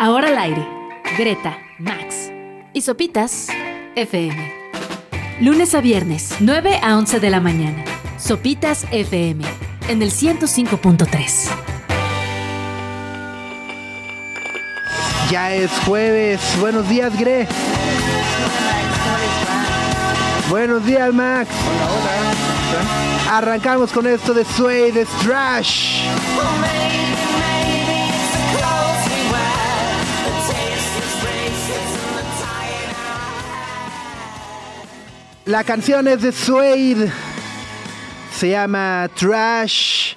Ahora al aire. Greta, Max y Sopitas FM. Lunes a viernes, 9 a 11 de la mañana. Sopitas FM en el 105.3. Ya es jueves. Buenos días, Gre. Buenos días, Max. Arrancamos con esto de Sway de Trash. La canción es de Suede. Se llama Trash.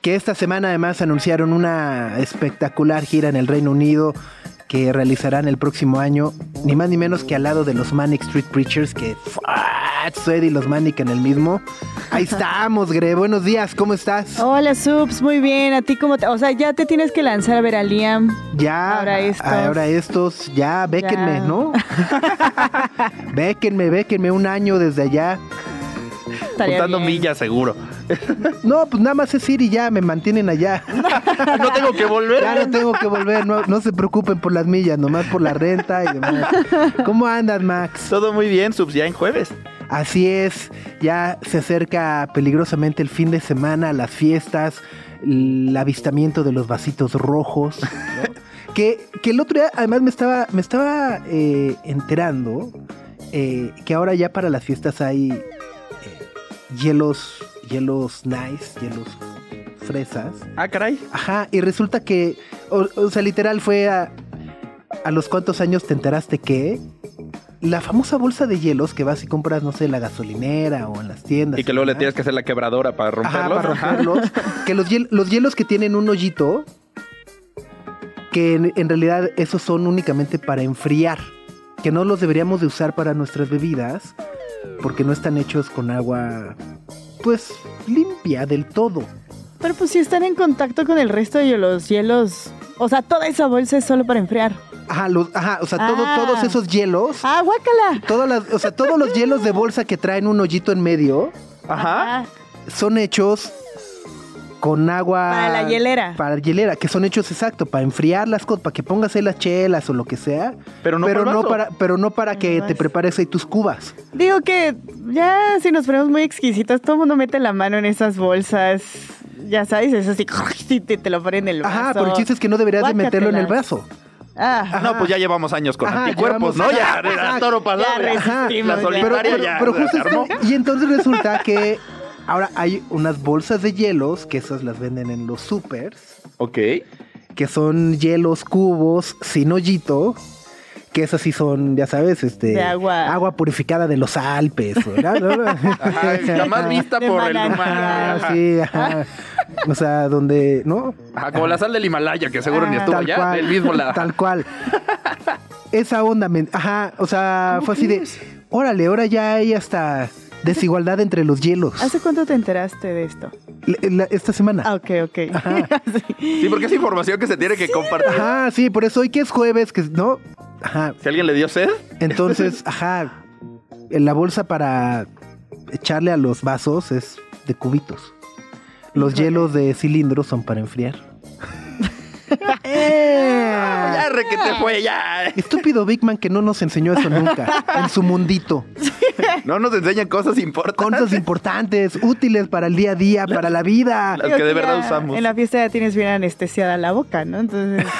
Que esta semana además anunciaron una espectacular gira en el Reino Unido que realizarán el próximo año, ni más ni menos que al lado de los Manic Street Preachers, que Suede y los Manic en el mismo. Ahí estamos, Gre. Buenos días, ¿cómo estás? Hola, Subs, muy bien. ¿A ti cómo te.? O sea, ya te tienes que lanzar a ver a Liam. Ya. Ahora estos. Ahora estos. Ya, béquenme, Ya. ¿no? béquenme, béquenme un año desde allá. Estaría bien. millas, seguro. No, pues nada más es ir y ya, me mantienen allá. no tengo que volver. Ya no tengo que volver, no, no se preocupen por las millas, nomás por la renta y demás. ¿Cómo andas, Max? Todo muy bien, subs, ya en jueves. Así es, ya se acerca peligrosamente el fin de semana, las fiestas, el avistamiento de los vasitos rojos. ¿no? que, que el otro día, además, me estaba, me estaba eh, enterando eh, que ahora ya para las fiestas hay eh, hielos, hielos nice, hielos fresas. Ah, caray. Ajá, y resulta que, o, o sea, literal fue a, a los cuantos años te enteraste que la famosa bolsa de hielos que vas y compras, no sé, en la gasolinera o en las tiendas. Y que luego le tienes que hacer la quebradora para Ajá, romperlos. para Ajá. romperlos. que los, hiel- los hielos que tienen un hoyito, que en, en realidad esos son únicamente para enfriar. Que no los deberíamos de usar para nuestras bebidas, porque no están hechos con agua, pues, limpia del todo. Pero pues si están en contacto con el resto de los hielos. O sea, toda esa bolsa es solo para enfriar. Ajá, los, ajá, o sea, todo- Ah. todos esos hielos, ¡Ah, guácala! todas las, o sea, todos los hielos de bolsa que traen un hoyito en medio Ajá. Son hechos con agua. Para la hielera. Para la hielera, que son hechos exacto, para enfriar las cosas, para que pongas ahí las chelas o lo que sea. Pero no pero para no para, pero no para que te es- prepares ahí tus cubas. Digo que ya si nos ponemos muy exquisitos, todo el mundo mete la mano en esas bolsas. Ya sabes, es así, y te, te lo ponen en el vaso. Ajá, pero el chiste es que no deberías de meterlo en el vaso. Ah, No, pues ya llevamos años con Ajá, anticuerpos, ¿no? Ya, Ajá, era toro pasado. ya La. Pero, pero- ya pero justo y entonces resulta que ahora hay unas bolsas de hielos, que esas las venden en los supers. Ok. que son hielos cubos sin hoyito, que esas sí son, ya sabes, este De agua. agua purificada de los Alpes, ¿verdad? ¿No? Ajá, la más vista De por el humano. Ajá, sí, ajá. O sea, donde, ¿no? Ajá, como la sal del Himalaya, que seguro ni Ah. estuvo Tal allá. cual. Del mismo la. Tal cual. Esa onda, men- ajá, o sea, fue así de, órale, ahora ya hay hasta desigualdad entre los hielos. ¿Hace cuánto te enteraste de esto? La- la- esta semana. Ah, ok, ok. Sí. Sí, porque es información que se tiene que compartir. Ajá, sí, por eso hoy que es jueves, que no, ajá, Si alguien le dio sed, Entonces, ajá, en la bolsa para echarle a los vasos es de cubitos. Los hielos de cilindro son para enfriar. ¡Eh! ya requete fue, ya. Estúpido Big Man que no nos enseñó eso nunca en su mundito. No nos enseñan cosas importantes. Cosas importantes, útiles para el día a día, para la vida. Las que de verdad ya usamos. En la fiesta ya tienes bien anestesiada la boca, ¿no? Entonces.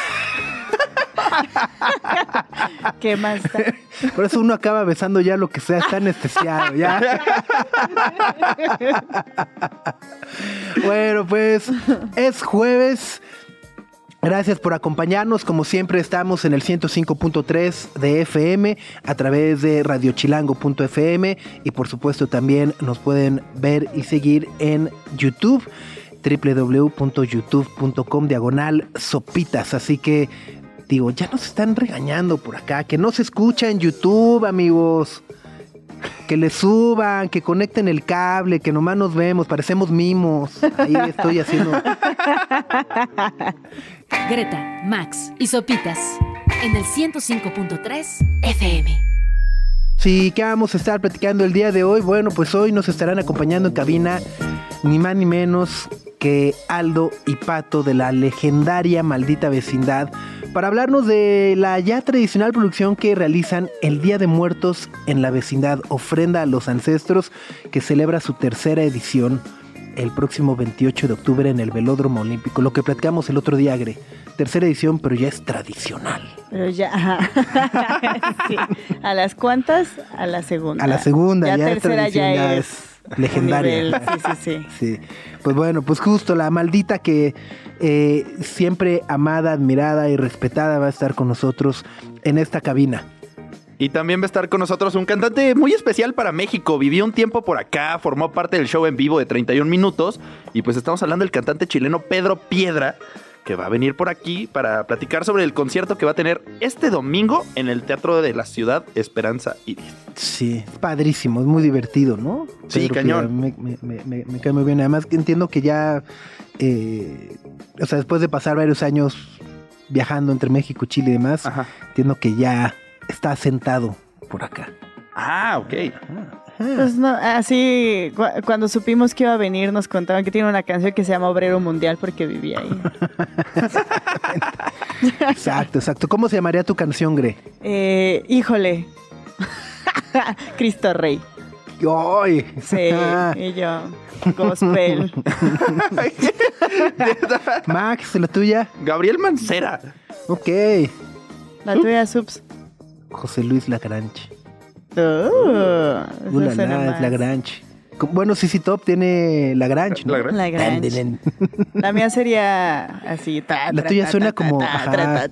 ¿Qué más da? Por eso uno acaba besando ya lo que sea, está anestesiado, ya. Bueno, pues es jueves. Gracias por acompañarnos. Como siempre, estamos en el 105.3 de FM a través de radiochilango.fm y por supuesto también nos pueden ver y seguir en YouTube www.youtube.com diagonal sopitas. Así que digo, ya nos están regañando por acá, que no se escucha en YouTube, amigos. Que le suban, que conecten el cable, que nomás nos vemos, parecemos mimos. Ahí estoy haciendo. Greta, Max y Sopitas en el 105.3 FM. Sí, ¿qué vamos a estar platicando el día de hoy? Bueno, pues hoy nos estarán acompañando en cabina ni más ni menos que Aldo y Pato de la legendaria maldita vecindad para hablarnos de la ya tradicional producción que realizan el Día de Muertos en la vecindad, ofrenda a los ancestros, que celebra su tercera edición el próximo 28 de octubre en el Velódromo Olímpico. Lo que platicamos el otro día, Agre. Tercera edición, pero ya es tradicional. Pero ya. Sí. ¿A las cuantas? A la segunda. A la segunda, ya, ya es tercera ya tradición, ya es, es legendaria. nivel- Sí, sí, sí. Sí, pues bueno, pues justo la maldita que eh, siempre amada, admirada y respetada va a estar con nosotros en esta cabina. Y también va a estar con nosotros un cantante muy especial para México. Vivió un tiempo por acá, formó parte del show en vivo de 31 minutos. Y pues estamos hablando del cantante chileno Pedro Piedra, que va a venir por aquí para platicar sobre el concierto que va a tener este domingo en el Teatro de la Ciudad Esperanza Iris. Sí, es padrísimo, es muy divertido, ¿no? Sí, cañón. Piedra, Me, me- me- me- me cae muy bien. Además, que entiendo que ya, eh, o sea, después de pasar varios años viajando entre México, Chile y demás, Ajá. entiendo que ya está asentado por acá. Ah, ok. Pues no, así, cu- cuando supimos que iba a venir, nos contaban que tiene una canción que se llama Obrero Mundial porque vivía ahí. Exacto, exacto. ¿Cómo se llamaría tu canción, Gre? Eh, híjole. Cristo Rey. ¡Ay! Sí, y yo. Gospel. Max, la tuya. Gabriel Mancera. Ok. La tuya, Subs. José Luis Lagrange. Uh, suena es más. Lagrange. Bueno, CC Top tiene Lagrange, ¿no? Lagrange. Lagrange. Tan, La mía sería así. ta, La tuya suena ta, como, ajá.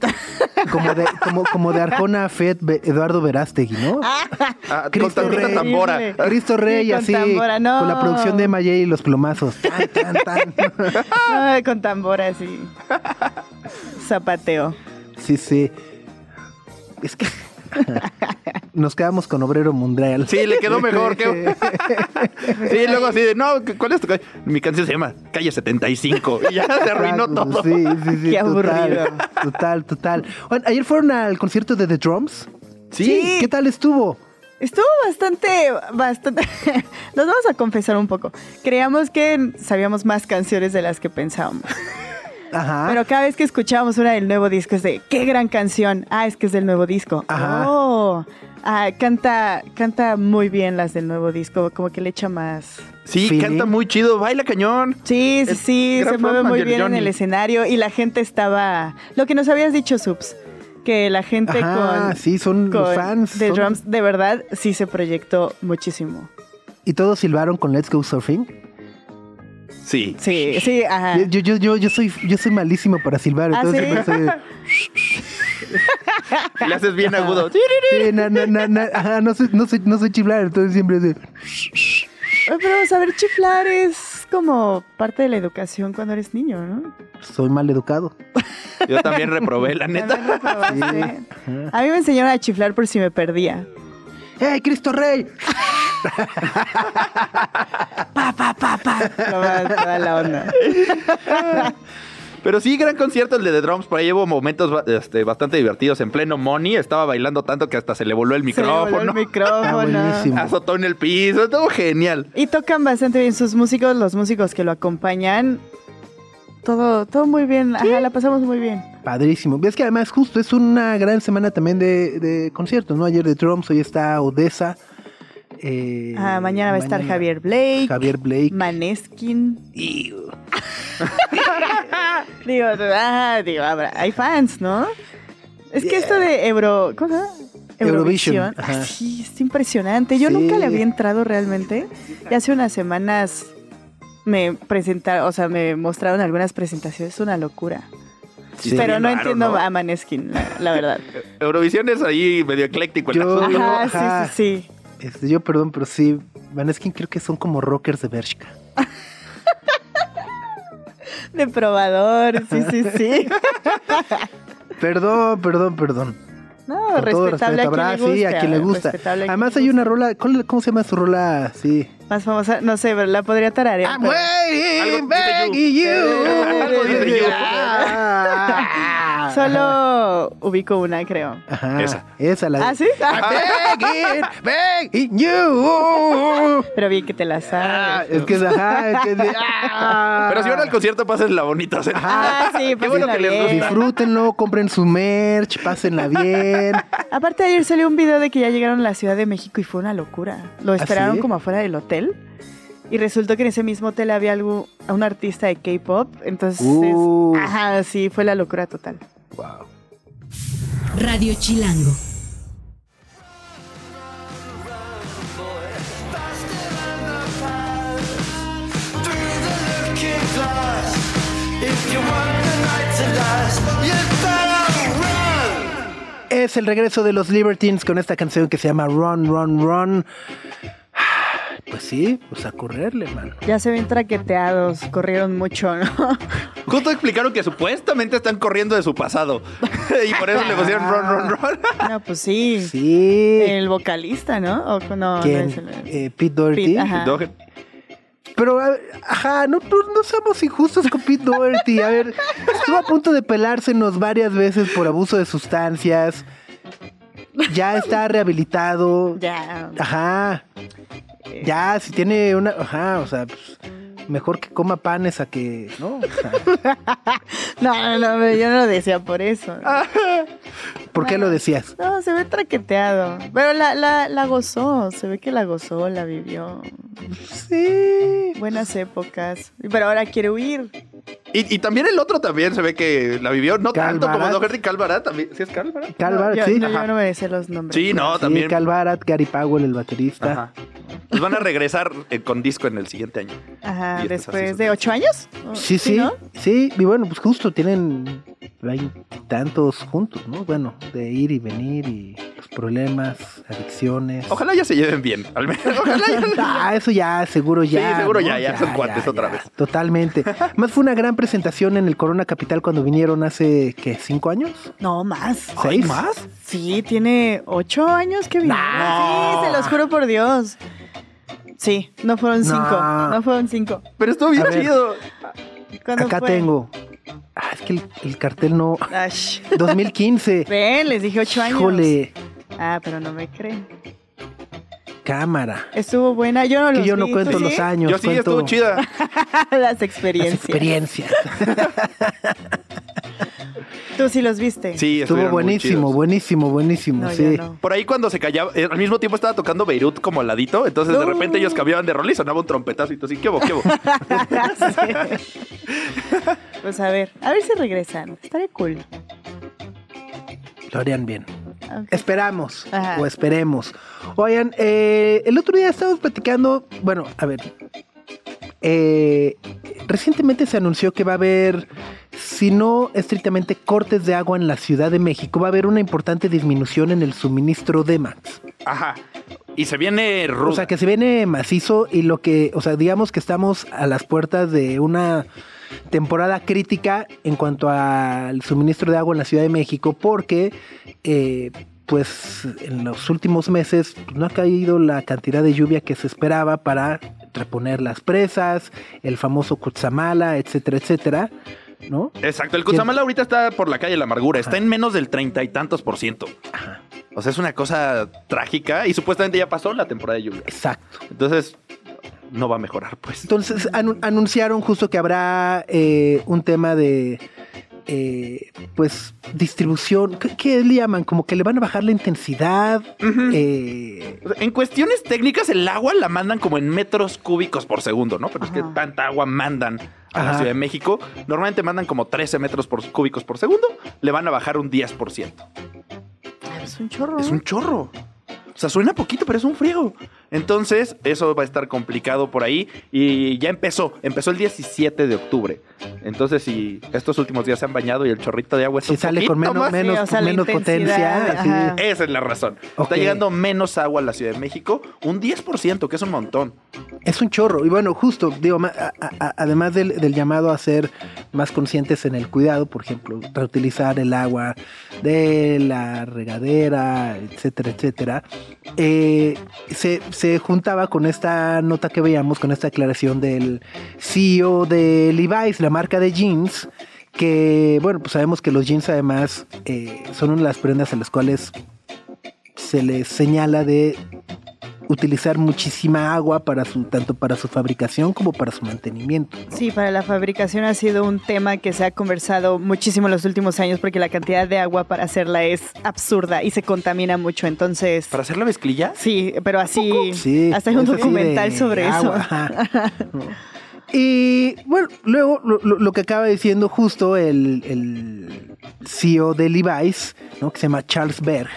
Como de, como, como de Arjona Fed Be- Eduardo Verástegui, ¿no? Ah, con Cristo tantita Rey. tambora. Cristo Rey, Sí, con así. tambora, no. Con la producción de Mayay y los plomazos. Tan, tan, tan. Ay, con tambor así. Zapateo. Sí, sí. Es que. Nos quedamos con Obrero Mundial. Sí, le quedó mejor. que- sí, luego así de, no, ¿cuál es tu ca-?" Mi canción se llama Calle 75. Y ya se arruinó todo. Sí, sí, sí. Qué total, aburrido. Total, total. Ayer fueron al concierto de The Drums. Sí. ¿Qué tal estuvo? Estuvo bastante, bastante. Nos vamos a confesar un poco. Creíamos que sabíamos más canciones de las que pensábamos. Ajá. Pero cada vez que escuchábamos una del nuevo disco es de, qué gran canción. Ah, es que es del nuevo disco. Ajá. Oh, ah, canta, canta muy bien las del nuevo disco, como que le echa más. Sí, Feeling. canta muy chido, baila cañón. Sí, sí, sí, se mueve muy Johnny. bien en el escenario y la gente estaba... Lo que nos habías dicho, Subs, que la gente Ajá, con... sí, son con fans. Son- Drums, de verdad, sí se proyectó muchísimo. ¿Y todos silbaron con Let's Go Surfing? Sí. Sí, sí, ajá. Yo, yo, yo, yo, soy, yo soy malísimo para silbar. ¿Ah, entonces sí? siempre soy- Le haces bien agudo. Sí, na, na, na, na, ajá, no, soy, no, soy, no soy chiflar, entonces siempre es de- Ay, Pero saber chiflar es como parte de la educación cuando eres niño, ¿no? soy mal educado. Yo también reprobé, la neta. A mí me enseñaron a chiflar por si me perdía. ¡Hey, Cristo Rey! Toda, toda la onda. Pero sí, gran concierto el de The Drums. Por ahí hubo momentos este, bastante divertidos. En pleno Money estaba bailando tanto que hasta se le voló el Se le voló micrófono. el micrófono. Ah, buenísimo. Azotó en el piso. Estuvo genial. Y tocan bastante bien sus músicos, los músicos que lo acompañan. Todo, todo muy bien. Ajá, la pasamos muy bien. Padrísimo. Ves que además justo es una gran semana también de, de conciertos, ¿no? Ayer de Drums, hoy está Odessa. Eh, Ah, mañana va a estar Javier Blake, Javier Blake. Maneskin. Digo, ah, digo, habrá- hay fans, ¿no? Es que esto de Euro, ¿cómo se llama? Eurovision, Ah, sí, es impresionante. Yo Sí. nunca le había entrado realmente. Y hace unas semanas me presentaron, o sea, me mostraron algunas presentaciones, es una locura. Sí. Pero no raro, entiendo ¿no? a Maneskin, la, la verdad. Eurovisión es ahí medio ecléctico el Yo- asunto. Ajá, Ajá. sí, sí, sí. Este, yo, perdón, pero sí, Maneskin creo que son como rockers de Bershka. De probador, sí, sí, sí. Perdón, perdón, perdón. No, respetable respeto, a le sí, a quien le gusta. Además hay una rola, ¿cuál- ¿cómo se llama su rola? Sí. Más famosa, no sé, pero la podría tararear. pero- Algo waiting, begging you. Algo dice you. Ah. Solo ubico una, creo. Ajá. Esa. Esa la de- ¿Ah, sí? I'm begging, begging you. Pero bien que te la Ah, sabes. es que es ajá, es que es de- ah. Pero si van al concierto, pásenla bonita. o sea, Ah, sí, Qué bueno les gusta. Disfrútenlo, compren su merch, pásenla bien. Aparte ayer salió un video de que ya llegaron a la Ciudad de México y fue una locura. Lo esperaron sí? como afuera del hotel. Y resultó que en ese mismo hotel había algo, a un artista de K-pop. Entonces, Uh. ajá, sí, fue la locura total. Wow. Radio Chilango. Es el regreso de los Libertines con esta canción que se llama Run, Run, Run. Pues sí, pues a correrle, mano. Ya se ven traqueteados, corrieron mucho, ¿no? Justo explicaron que supuestamente están corriendo de su pasado. y por eso le pusieron run, run, run. No, pues sí. Sí. El vocalista, ¿no? O, no, no ¿Quién? es el- Eh, Pete Doherty. Pete, ajá. Dogen. Pero, a- ajá, no, no, no seamos injustos con Pete Doherty. A ver, estuvo a punto de pelársenos varias veces por abuso de sustancias. Ya está rehabilitado. Ya. Ajá. Ya, si tiene una. Ajá, o sea, pues, mejor que coma panes a que. ¿No? O sea, No, no, no, yo no lo decía por eso. ¿Por qué lo decías? No, se ve traqueteado. Pero la, la, la gozó, se ve que la gozó, la vivió. Sí. Buenas épocas. Pero ahora quiere huir. Y, y también el otro también se ve que la vivió, no Cal tanto como. Doherty. Calvarat también. ¿Sí es Calvarat? Calvar, yo, sí. no, yo no me sé los nombres. Sí, no, Sí, también. Calvarat, Gary Powell, el baterista. Ajá. Pues van a regresar eh, con disco en el siguiente año. Ajá, Después de ocho años. Sí, sí, ¿no? sí, y bueno, pues justo tienen tantos juntos, ¿no? Bueno, de ir y venir y los problemas, adicciones. Ojalá ya se lleven bien. Al menos. Ojalá ya. Ah, eso ya, seguro ya. Sí, seguro ¿no? ya, ya son cuates otra vez. Totalmente. Más fue una gran presentación en el Corona Capital cuando vinieron hace, ¿qué? ¿Cinco años? No, más. ¿Hay ¿Seis? más? Sí, tiene ocho años que vinieron. No. Sí, se los juro por Dios. Sí, no fueron cinco. No fueron cinco. Pero estuvo bien chido. ¿Cuándo Acá fue? tengo. Ah, es que el, el cartel no. Ash. 2015. Ven, les dije ocho años. Híjole, Ah, pero no me creen. cámara. Estuvo buena. Yo no Que los yo no cuento ¿tú los años. Yo sí, cuento estuvo chida. Las Las experiencias. Tú sí los viste. Sí, Estuvo buenísimo, buenísimo, buenísimo. No, sí. no. Por ahí cuando se callaba, eh, al mismo tiempo estaba tocando Beirut como al ladito, entonces de repente ellos cambiaban de rol y sonaba un trompetazo y tú así, ¿qué hubo, qué hubo? Pues a ver, a ver si regresan. Estaría cool. Lo harían bien. Esperamos Ajá. o esperemos. Oigan, eh, el otro día estábamos platicando, bueno, a ver, eh, recientemente se anunció que va a haber, si no estrictamente cortes de agua en la Ciudad de México, va a haber una importante disminución en el suministro de Max. Ajá. Y se viene rudo. O sea, que se viene macizo y lo que, o sea, digamos que estamos a las puertas de una temporada crítica en cuanto al suministro de agua en la Ciudad de México porque, eh, pues, en los últimos meses pues, no ha caído la cantidad de lluvia que se esperaba para reponer las presas, el famoso Cutzamala, etcétera, etcétera, ¿no? Exacto, el Cutzamala ahorita está por la calle de la amargura, está en menos del treinta y tantos por ciento. O sea, es una cosa trágica y supuestamente ya pasó la temporada de lluvia. Exacto. Entonces, no va a mejorar, pues. Entonces anu- anunciaron justo que habrá eh, un tema de eh, pues distribución. ¿Qué, qué le llaman? Como que le van a bajar la intensidad. Eh, En cuestiones técnicas, el agua la mandan como en metros cúbicos por segundo, ¿no? Pero es que tanta agua mandan a la. Ciudad de México. Normalmente mandan como 13 metros por cúbicos por segundo. Le van a bajar un 10%. Ah, Es un chorro. Es un chorro. O sea, suena poquito, pero es un friego. Entonces, eso va a estar complicado por ahí. Y ya empezó. Empezó el 17 de octubre. Entonces, si estos últimos días se han bañado y el chorrito de agua es si un sale con menos, más, menos, Sí, o sea, menos potencia. sí. Esa es la razón. Está llegando menos agua a la Ciudad de México. Un 10%, que es un montón. Es un chorro. Y bueno, justo, digo, ma- a- a- además del, del llamado a ser más conscientes en el cuidado, por ejemplo, reutilizar el agua de la regadera, etcétera, etcétera, eh, se, se juntaba con esta nota que veíamos, con esta aclaración del CEO de Levi's, la marca de jeans, que, bueno, pues sabemos que los jeans además eh, son una de las prendas a las cuales se les señala de utilizar muchísima agua para su, tanto para su fabricación como para su mantenimiento. Sí, para la fabricación ha sido un tema que se ha conversado muchísimo en los últimos años porque la cantidad de agua para hacerla es absurda y se contamina mucho. Entonces, ¿Para hacer la mezclilla? sí, pero así, Sí, hasta hay un documental sobre agua, eso. Y bueno, luego lo que acaba diciendo justo el, el CEO de Levi's, ¿no? que se llama Charles Berg,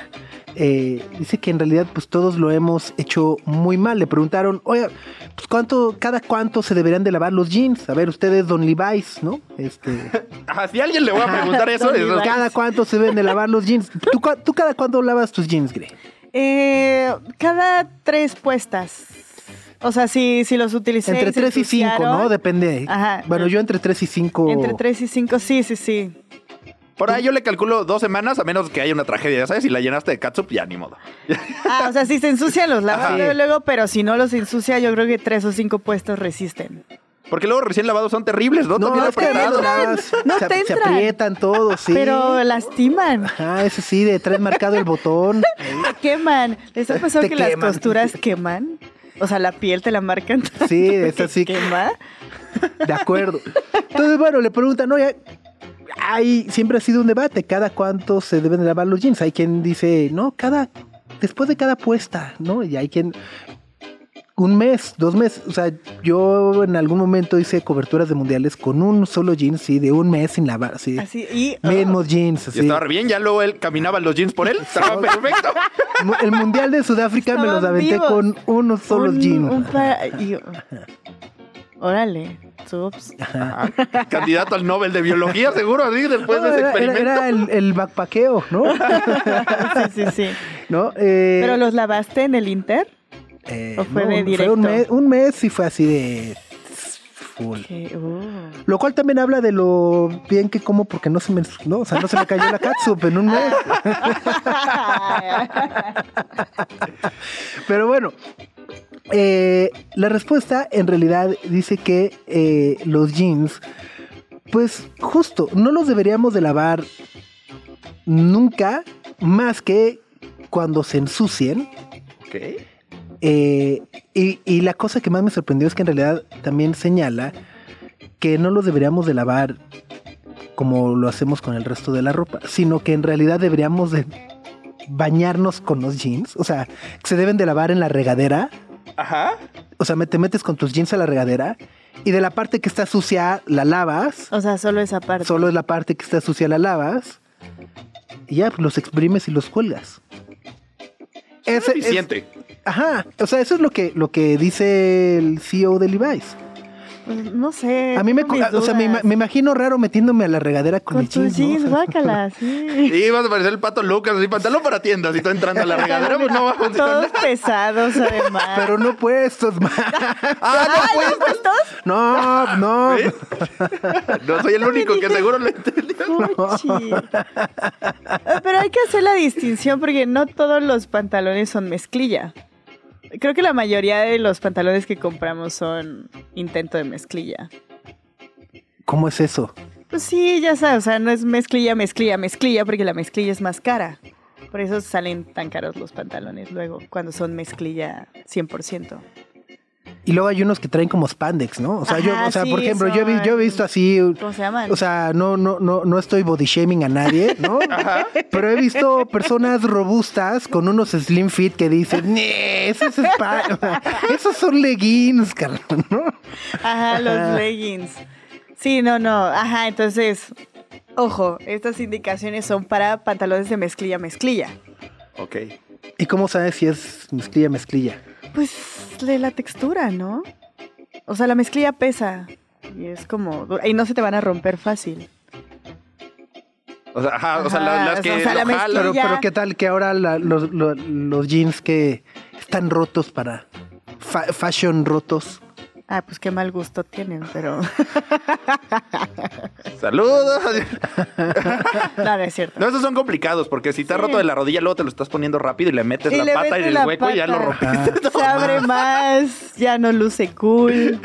eh, dice que en realidad pues todos lo hemos hecho muy mal. Le preguntaron, oye, pues cuánto, cada cuánto se deberían de lavar los jeans. A ver, ustedes, Don Levi's, ¿no? Este, Ajá, si a alguien le voy a preguntar eso, Levi's. cada cuánto se deben de lavar los jeans. ¿Tú, tú cada cuándo lavas tus jeans, Gre? Eh, cada tres puestas. O sea, si, si los utilicé. Entre 3 y 5, ¿no? Depende. Ajá. Bueno, yo entre 3 y 5. Entre 3 y 5, sí, sí, sí. Por ahí yo le calculo dos semanas, a menos que haya una tragedia, ¿sabes? Si la llenaste de catsup, ya ni modo. Ah, o sea, si se ensucian los lavas luego, luego, pero si no los ensucia, yo creo que tres o cinco puestos resisten. Porque luego recién lavados son terribles, ¿no? No, es que atrás No se, te se entran. aprietan todos, sí. Pero lastiman, Ajá, ese sí, de traes marcado el botón. te queman. ¿Les ha pasado Te que las queman. costuras queman? O sea, la piel te la marcan. Sí, que es así. Quema. De acuerdo. Entonces, bueno, le preguntan, oye, hay, siempre ha sido un debate, cada cuánto se deben de lavar los jeans. Hay quien dice, no, cada, después de cada puesta, ¿no? Y hay quien, un mes, dos meses. O sea, yo en algún momento hice coberturas de mundiales con un solo jeans, sí, de un mes sin lavar, sí. Así, y. Mismos jeans, Y estaba bien, ya luego él caminaba los jeans por él. Estaba perfecto. El mundial de Sudáfrica me los aventé vivos. con unos solos un, jeans. un Órale, ups. Candidato al Nobel de Biología, seguro, así, después No, de ese era, experimento. era el, el backpackeo, ¿no? Sí, sí, sí. ¿No? Eh, ¿Pero los lavaste en el Inter? eh, o fue de directo? un mes, un mes y fue así de full. Uh. Lo cual también habla de lo bien que como porque no se me, no, o sea, no se me cayó la catsup en un mes. Pero bueno, eh, la respuesta en realidad dice que eh, los jeans, pues justo, no los deberíamos de lavar nunca más que cuando se ensucien. Ok. Eh, y, y la cosa que más me sorprendió es que en realidad también señala que no los deberíamos de lavar como lo hacemos con el resto de la ropa, sino que en realidad deberíamos de bañarnos con los jeans, o sea, que se deben de lavar en la regadera, Ajá. o sea, te metes con tus jeans a la regadera y de la parte que está sucia la lavas, O sea, solo esa parte. solo es la parte que está sucia la lavas y ya pues, los exprimes y los cuelgas. Es Ese es- eficiente. Ajá, o sea, eso es lo que, lo que dice el CEO de Levi's. Pues, no sé. A mí me, o sea, me, imagino raro metiéndome a la regadera con, Con jeans, ¿no? Jeans, sea, guácala, sí. Y vas a parecer el pato Lucas, así, pantalón para tiendas, y tú entrando a la regadera, pues no va a funcionar. Todos pesados, además. pero no puestos, ma. Ah, no, pues. ¿Los puestos? No, no. No soy el único que seguro lo entendió. Ah, Pero hay que hacer la distinción porque no todos los pantalones son mezclilla. Creo que la mayoría de los pantalones que compramos son intento de mezclilla. ¿Cómo es eso? Pues sí, ya sabes, o sea, no es mezclilla, mezclilla, mezclilla, porque la mezclilla es más cara. Por eso salen tan caros los pantalones luego, cuando son mezclilla 100%. Y luego hay unos que traen como spandex, ¿no? O sea, yo, Ajá, o sea, sí, por ejemplo, yo, he yo he visto así, ¿Cómo se llaman? o sea, no, no, no, no estoy body shaming a nadie, ¿no? Pero he visto personas robustas con unos slim fit que dicen, "Nee, eso es spa- esos son leggings, carnal", ¿no? Ajá, los leggings. Sí, no, no. Ajá, entonces, ojo, estas indicaciones son para pantalones de mezclilla, mezclilla. Ok. ¿Y cómo sabes si es mezclilla, mezclilla? Pues de la textura, ¿no? O sea, la mezclilla pesa y es como dura- y no se te van a romper fácil. O sea, ajá, o sea, Ajá, las, o que sea, la lo jalan. Pero, Ya. pero ¿qué tal que ahora la- los, los- los jeans que están rotos para fa- fashion rotos? Ah, pues qué mal gusto tienen, pero Saludos. no, no es cierto. No, esos son complicados porque si está Sí. roto de la rodilla, luego te lo estás poniendo rápido y le metes Y la le pata metes en el hueco y ya lo rompiste. Se abre más, ya no luce cool.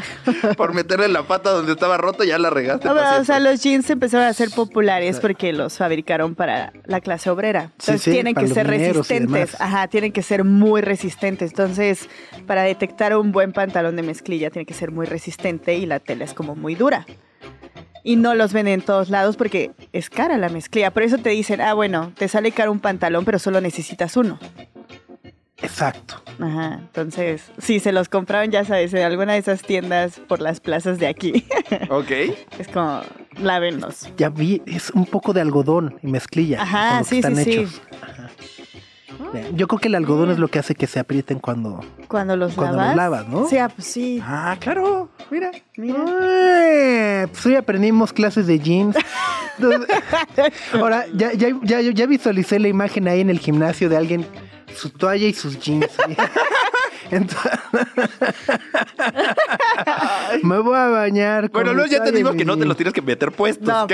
Por meterle la pata donde estaba roto, ya la regaste. No, pero, pa' o sea, los jeans empezaron a ser populares porque los fabricaron para la clase obrera. Sí, Entonces sí, tienen para que ser y resistentes. Ajá, tienen que ser muy resistentes. Entonces, para detectar un buen pantalón de mezclilla, tiene que ser muy resistente y la tela es como muy dura. Y no los venden en todos lados porque es cara la mezclilla. Por eso te dicen, ah, bueno, te sale caro un pantalón, pero solo necesitas uno. Exacto. Ajá, entonces, si se los compraron, ya sabes, en alguna de esas tiendas por las plazas de aquí. Ok. es como, lávenlos. Ya vi, es un poco de algodón y mezclilla. Ajá, sí, están sí, sí. Yo creo que el algodón es lo que hace que se aprieten cuando. Cuando los Cuando lavas. los lavas, ¿no? Sí, ah, pues sí. Ah, claro. Mira. Mira. Pues hoy aprendimos clases de jeans. Ahora, ya, ya, ya, ya visualicé la imagen ahí en el gimnasio de alguien, su toalla y sus jeans. Entonces, me voy a bañar. con Bueno, luego ya te digo que no te los tienes que meter puestos. No,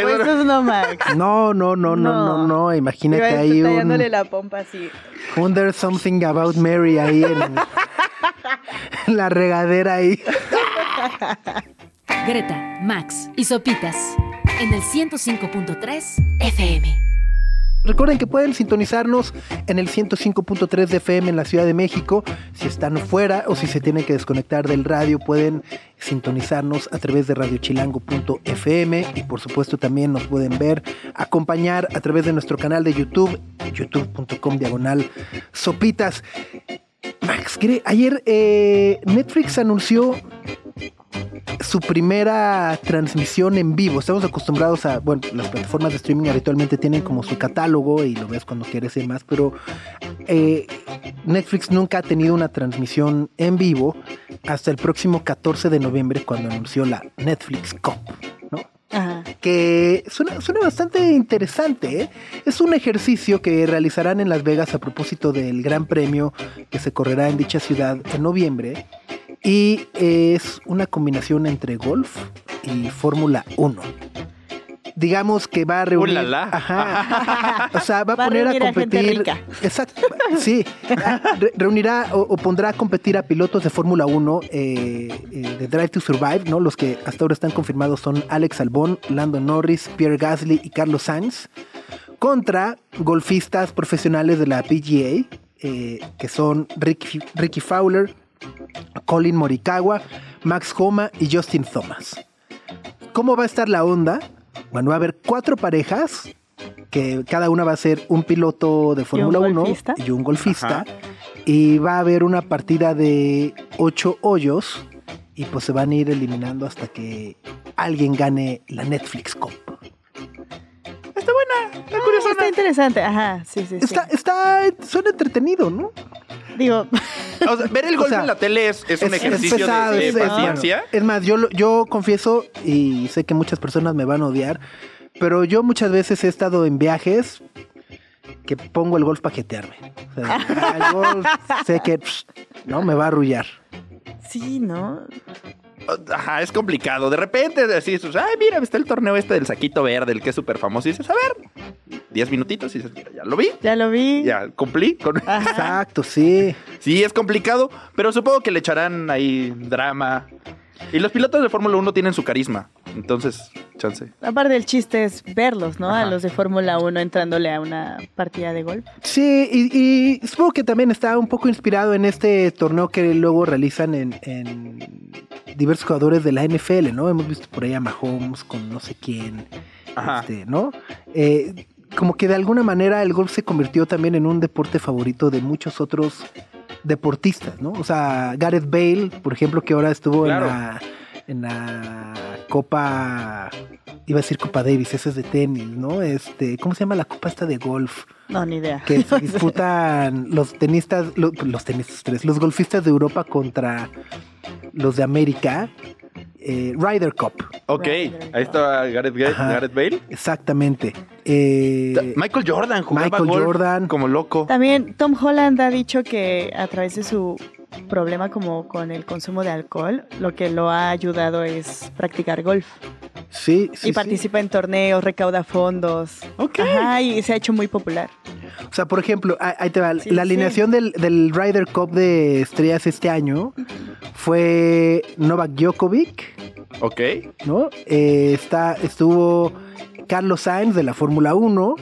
no, Max. No, no, no, no, no, No. no. Imagínate ahí un, la pompa así. un There's Something About Mary ahí en, en la regadera ahí. Greta, Max y Sopitas en el 105.3 FM. Recuerden que pueden sintonizarnos en el 105.3 de FM en la Ciudad de México. Si están fuera o si se tienen que desconectar del radio, pueden sintonizarnos a través de radiochilango.fm y por supuesto también nos pueden ver, acompañar a través de nuestro canal de YouTube, youtube.com diagonal sopitas. Max, ¿qué- ayer eh, Netflix anunció su primera transmisión en vivo. Estamos acostumbrados a, bueno, las plataformas de streaming habitualmente tienen como su catálogo y lo ves cuando quieres y más, pero eh, Netflix nunca ha tenido una transmisión en vivo hasta el próximo 14 de noviembre cuando anunció la Netflix Cup, ¿no? Ajá. que suena, suena bastante interesante. ¿eh? Es un ejercicio que realizarán en Las Vegas a propósito del Gran Premio que se correrá en dicha ciudad en noviembre. Y es una combinación entre golf y Fórmula 1. Digamos que va a reunir. ¡Ulala! Ajá. O sea, va a Va a poner a reunir a gente competir. rica. Exacto. Sí. Re- reunirá o, o pondrá a competir a pilotos de Fórmula 1 eh, eh, de Drive to Survive, ¿no? Los que hasta ahora están confirmados son Alex Albon, Lando Norris, Pierre Gasly y Carlos Sainz. Contra golfistas profesionales de la PGA, eh, que son Ricky, Ricky Fowler, Colin Morikawa, Max Homa y Justin Thomas. ¿Cómo va a estar la onda? Bueno, va a haber cuatro parejas, que cada una va a ser un piloto de Fórmula 1 golfista? y un golfista. Ajá. Y va a haber una partida de ocho hoyos y pues se van a ir eliminando hasta que alguien gane la Netflix Cup. Está buena. Está Ah, curiosa. está interesante. Ajá, sí, sí, sí. Está, está, suena entretenido, ¿no? Digo, O sea, ver el golf sea, en la tele es, es un ejercicio pesado, de, de paciencia. Es más, yo, lo- yo confieso, y sé que muchas personas me van a odiar, pero yo muchas veces he estado en viajes que pongo el golf para jetearme. O sea, el golf sé que no me va a arrullar. sí, ¿no? Ajá, es complicado. De repente decís, ay, mira, está el torneo este del saquito verde, el que es súper famoso. Y dices, a ver, 10 minutitos y dices, mira, ya lo vi. Ya lo vi. Ya cumplí. con- Ajá. Exacto, sí. Sí, es complicado, pero supongo que le echarán ahí drama. Y los pilotos de Fórmula 1 tienen su carisma. Entonces, chance. Aparte el chiste es verlos, ¿no? A los de Fórmula 1 entrándole a una partida de golf. Sí, y, y supongo que también está un poco inspirado en este torneo que luego realizan en, en diversos jugadores de la NFL, ¿no? Hemos visto por ahí a Mahomes con no sé quién, Ajá. este, ¿no? Eh, como que de alguna manera el golf se convirtió también en un deporte favorito de muchos otros deportistas, ¿no? O sea, Gareth Bale, por ejemplo, que ahora estuvo Claro. en la en la Copa iba a decir Copa Davis, esa es de tenis, ¿no? Este, ¿cómo se llama la copa esta de golf? No, ni idea. que se disputan los tenistas, lo- los, tenistas, tres, los golfistas de Europa contra los de América. Eh, Ryder Cup, Ok, ahí está Gareth. Gareth Bale. exactamente. Eh, Michael Jordan jugaba Michael golf Jordan. como loco. También Tom Holland ha dicho que a través de su problema como con el consumo de alcohol, lo que lo ha ayudado es practicar golf. sí, sí, y sí. participa en torneos, recauda fondos. Ok. Ajá, y se ha hecho muy popular. O sea, por ejemplo, ah- ahí te va. Sí, la sí. alineación del, del Ryder Cup de estrellas este año fue Novak Djokovic, Ok. ¿no? Eh, está, estuvo Carlos Sainz de la Fórmula 1.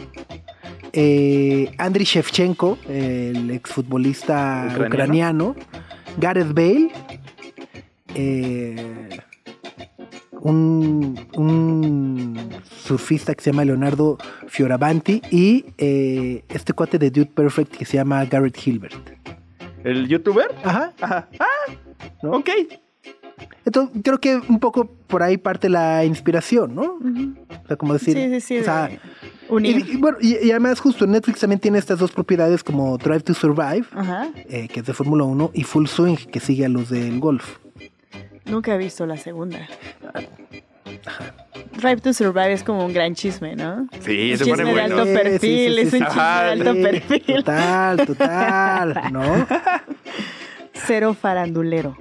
Eh, Andriy Shevchenko, el exfutbolista Ucraniano. ucraniano. Gareth Bale. eh, un, un surfista que se llama Leonardo Fioravanti. Y eh, este cuate de Dude Perfect que se llama Garrett Hilbert. ¿El youtuber? Ajá. Ajá. Ah, ¿no? ok. Entonces, creo que un poco por ahí parte la inspiración, ¿no? Ujú. O sea, como decir. Sí, sí, sí. o sea, unir. y, y bueno, y, y además, justo Netflix también tiene estas dos propiedades como Drive to Survive, eh, que es de Fórmula 1, y Full Swing, que sigue a los del golf. Nunca he visto la segunda. Drive to Survive es como un gran chisme, ¿no? Sí, Un se chisme pone de bueno. alto Sí, sí, perfil, sí, es sí, un sí. chisme de alto Sí, perfil. Total, total, ¿no? Cero farandulero.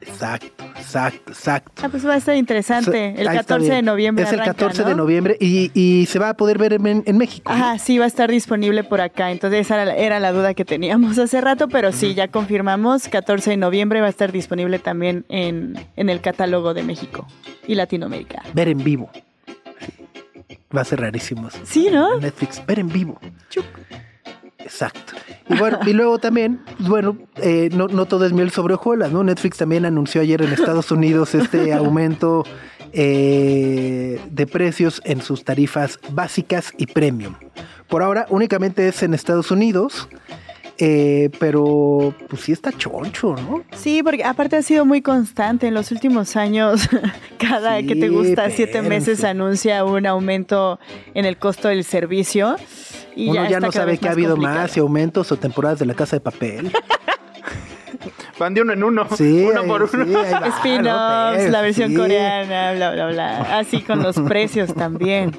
Exacto, exacto, exacto. Ah, pues va a estar interesante. El Ahí está 14 de noviembre. Es el arranca, 14 de ¿no? noviembre y, y se va a poder ver en, en México. ¿no? Ajá, sí, va a estar disponible por acá. Entonces, esa era, era la duda que teníamos hace rato, pero sí, ya confirmamos. 14 de noviembre va a estar disponible también en, en el catálogo de México y Latinoamérica. Ver en vivo. Va a ser rarísimo. Sí, ¿no? Netflix, ver en vivo. Chuc. Exacto. Y bueno, y luego también, bueno, eh, no, no todo es miel sobre hojuelas, ¿no? Netflix también anunció ayer en Estados Unidos este aumento eh, de precios en sus tarifas básicas y premium. Por ahora únicamente es en Estados Unidos, eh, pero pues sí está choncho, ¿no? Sí, porque aparte ha sido muy constante en los últimos años. Cada Sí, que te gusta, siete meses anuncia un aumento en el costo del servicio. Y Uno ya, no sabe que ha habido complicado. más y aumentos o temporadas de la casa de papel. Van de uno en uno. Sí, uno por uno. sí, Spin-offs, ¿no? La versión sí. coreana, bla, bla, bla. Así con los precios también.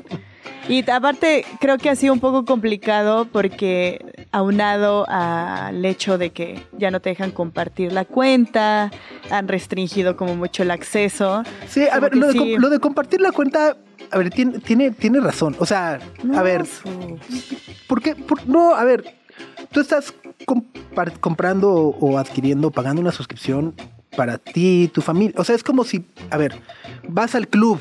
Y aparte, creo que ha sido un poco complicado porque aunado al hecho de que ya no te dejan compartir la cuenta, han restringido como mucho el acceso. Sí, a ver, lo de, sí. com- lo de compartir la cuenta, a ver, tiene, tiene, tiene razón. O sea, a ver, ¿por qué? Por- no, a ver, tú estás comprando o adquiriendo, pagando una suscripción para ti tu familia. O sea, es como si, a ver, vas al club.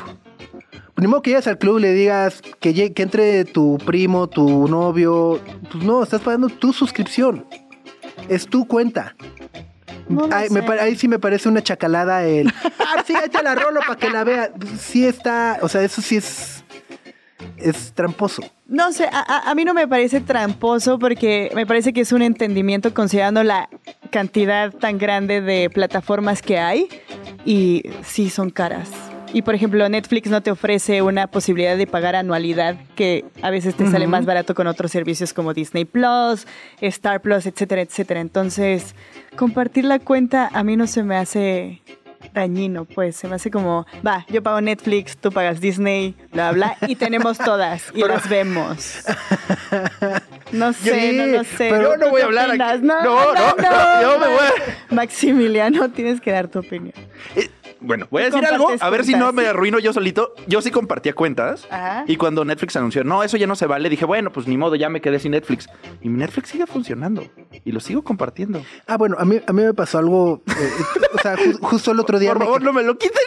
Ni modo que llegues al club le digas que, entre tu primo, tu novio. Pues no, estás pagando tu suscripción. Es tu cuenta. No me ahí sí me parece una chacalada el. Ah, sí, ahí te la rolo para que la vea. Sí está. O sea, eso sí es. Es tramposo. No sé, a- a mí no me parece tramposo porque me parece que es un entendimiento considerando la cantidad tan grande de plataformas que hay y sí son caras. Y por ejemplo, Netflix no te ofrece una posibilidad de pagar anualidad que a veces te sale más barato con otros servicios como Disney Plus, Star Plus, etcétera, etcétera. Entonces, compartir la cuenta a mí no se me hace dañino, pues se me hace como, va, yo pago Netflix, tú pagas Disney, bla, bla, y tenemos todas y las vemos. No sé, Sí, no lo sé. pero Yo no ¿Tú voy a hablar aquí. opinas? No, no, no, yo me voy Maximiliano, tienes que dar tu opinión. Eh, Bueno, voy a decir algo, a ver si no me arruino yo solito. Yo sí compartía cuentas. Ajá. Y cuando Netflix anunció, no, eso ya no se vale, dije, bueno, pues ni modo, ya me quedé sin Netflix. Y mi Netflix sigue funcionando. Y lo sigo compartiendo. Ah, bueno, a mí, a mí me pasó algo. eh, o sea, ju- justo el otro día. Por me favor, que- no me lo quiten.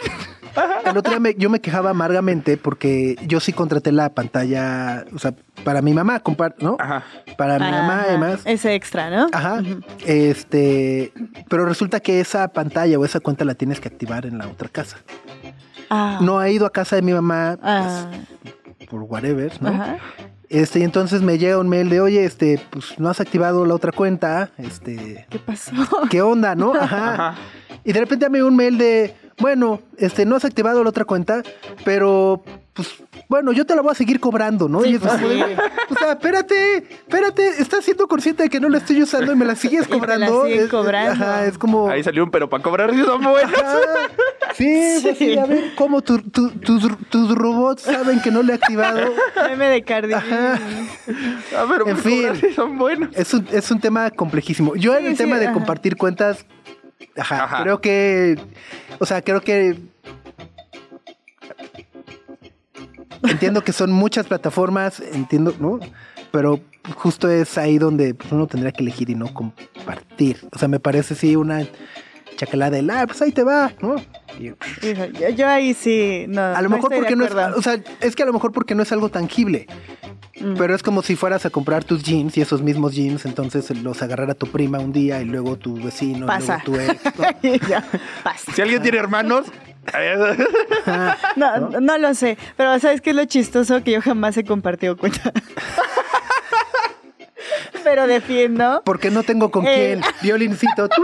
El otro día me- yo me quejaba amargamente porque yo sí contraté la pantalla. O sea, para mi mamá, compar- ¿no? Ajá. Para mi mamá, Ajá, además. Ese extra, ¿no? Ajá. Este. Pero resulta que esa pantalla o esa cuenta la tienes que activar en la otra casa. Ah. No he ido a casa de mi mamá Ah, pues, por whatever, ¿no? ajá. Este, y entonces me llega un mail de, oye, este, pues no has activado la otra cuenta. Este. ¿Qué pasó? ¿Qué onda, no? Ajá. Ajá. Y de repente me llega un mail de, bueno, este, no has activado la otra cuenta, pero, pues, bueno, yo te la voy a seguir cobrando, ¿no? Sí, y es pues sí. o sea, espérate, espérate, estás siendo consciente de que no la estoy usando y me la sigues Y te la cobrando. Es- cobrando. Ajá, es como... Ahí salió un pero para cobrar si son buenos. Ajá. Sí, pues sí, a ver, ¿cómo tu- tu- tus, tus robots saben que no le he activado? Meme de Cardi. Ajá. Ah, pero En para fin. cobrar si son buenos. Es un, es un tema complejísimo. Yo en Sí, el sí, tema de ajá. compartir cuentas, ajá, Ajá. creo que, o sea, creo que entiendo que son muchas plataformas, entiendo, ¿no? Pero justo es ahí donde pues, uno tendría que elegir y no compartir. O sea, me parece sí una chacalada del, ah, pues ahí te va, ¿no? Y, Hijo, yo, yo ahí sí, no. a lo no mejor estoy de porque no es, o sea, es que a lo mejor porque no es algo tangible. Mm. Pero es como si fueras a comprar tus jeans y esos mismos jeans, entonces los agarrara tu prima un día y luego tu vecino, y Pasa. luego tu ex. ¿no? Ya, pasa. Si alguien tiene hermanos, No, no, lo sé, pero ¿sabes qué es lo chistoso? Que yo jamás he compartido cuenta. pero defiendo, Porque no tengo con Eh. quién. Violincito.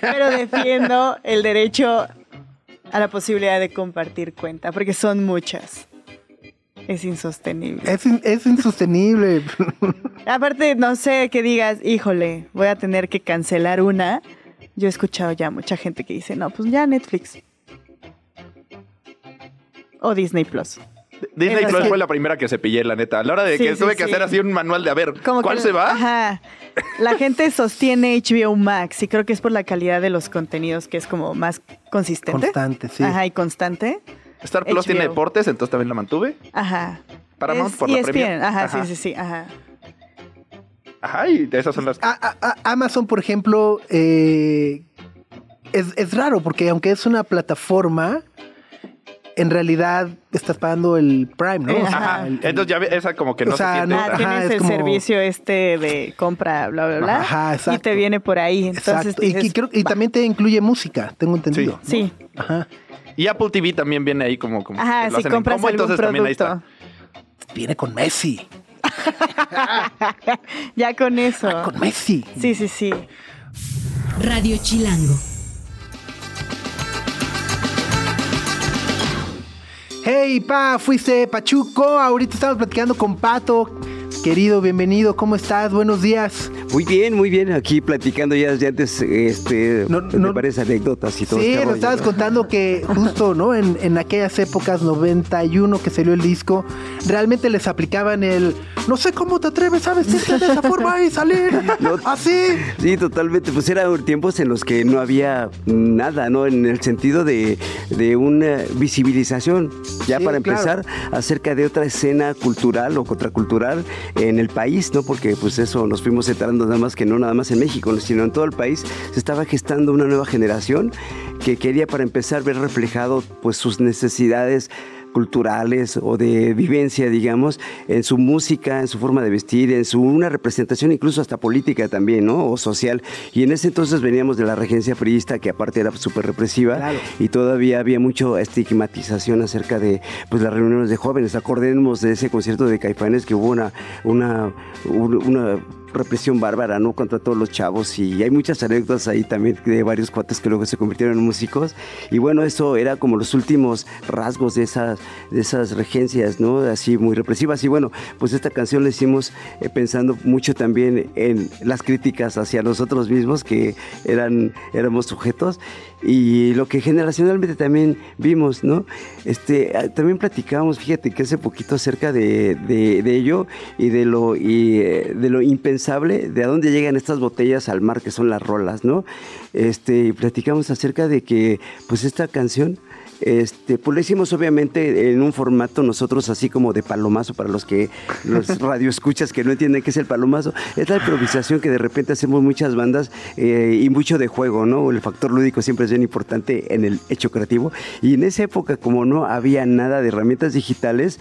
Pero defiendo el derecho a la posibilidad de compartir cuenta, porque son muchas. Es insostenible. Es, in- es insostenible. Aparte, no sé que digas, híjole, voy a tener que cancelar una. Yo he escuchado ya mucha gente que dice, no, pues ya Netflix. O Disney Plus. Disney Plus fue la primera que cepillé, la neta. A la hora de Sí, que sí, tuve que hacer así un manual de a ver, Como ¿cuál que- se va? Ajá. La gente sostiene HBO Max y creo que es por la calidad de los contenidos que es como más consistente. Constante, sí. Ajá, y constante. Star Plus tiene deportes, entonces también la mantuve. Ajá. Paramount Es por la ESPN. Premier. Ajá, Ajá. sí, sí, sí. Ajá. Ajá, y de esas son las. A- a- a- Amazon, por ejemplo, eh, es, es raro porque aunque es una plataforma, en realidad estás pagando el Prime, ¿no? O sea, Ajá. el- el- Entonces ya esa como que no o sea, se siente. no- Ah, Ajá, tienes es el como- servicio este de compra, bla, bla, bla. Ajá, exacto. Y te viene por ahí. Entonces Exacto. Y, dices, y creo- y también te incluye música, tengo entendido. Sí. Ajá. Y Apple TV también viene ahí como. como Ajá, si compras combo, algún entonces también ahí producto. está. Viene con Messi. Ya con eso. Con Messi. Sí, sí, sí. Radio Chilango. Hey, pa, fuiste Pachuco. Ahorita estamos platicando con Pato. Querido, bienvenido. ¿Cómo estás? Buenos días. Muy bien, muy bien. Aquí platicando ya desde antes, este, No, no- varias anécdotas y todo. Sí, este nos estabas ¿no? contando que justo, ¿no? En, en aquellas épocas, 91 que salió el disco, realmente les aplicaban el, no sé cómo te atreves a vestirte de esa forma y salir así. Sí, totalmente. Pues eran tiempos en los que no había nada, ¿no? En el sentido de, de una visibilización, ya Sí, para claro. empezar, acerca de otra escena cultural o contracultural en el país, ¿no? Porque pues eso nos fuimos enterando nada más que no nada más en México, sino en todo el país se estaba gestando una nueva generación que quería para empezar ver reflejado pues sus necesidades culturales o de vivencia, digamos, en su música, en su forma de vestir, en su una representación incluso hasta política también, ¿no? O social. Y en ese entonces veníamos de la regencia priista, que aparte era súper represiva, Claro. y todavía había mucho estigmatización acerca de pues las reuniones de jóvenes. Acordémonos de ese concierto de Caifanes que hubo una, una, un- una represión bárbara, ¿no? Contra todos los chavos y hay muchas anécdotas ahí también de varios cuates que luego se convirtieron en músicos y bueno, eso era como los últimos rasgos de esas, de esas regencias, ¿no? Así muy represivas y bueno, pues esta canción la hicimos eh, pensando mucho también en las críticas hacia nosotros mismos que eran, éramos sujetos y lo que generacionalmente también vimos, ¿no? Este, ah, también platicábamos, fíjate que hace poquito acerca de, de- ello y de lo, y, eh, de lo impensable, de a dónde llegan estas botellas al mar, que son las rolas, ¿no? Este, platicamos acerca de que, pues esta canción, este, pues lo hicimos obviamente en un formato nosotros así como de palomazo para los que los radioescuchas que no entienden qué es el palomazo. Es la improvisación que de repente hacemos muchas bandas eh, y mucho de juego, ¿no? El factor lúdico siempre es bien importante en el hecho creativo. Y en esa época, como no había nada de herramientas digitales,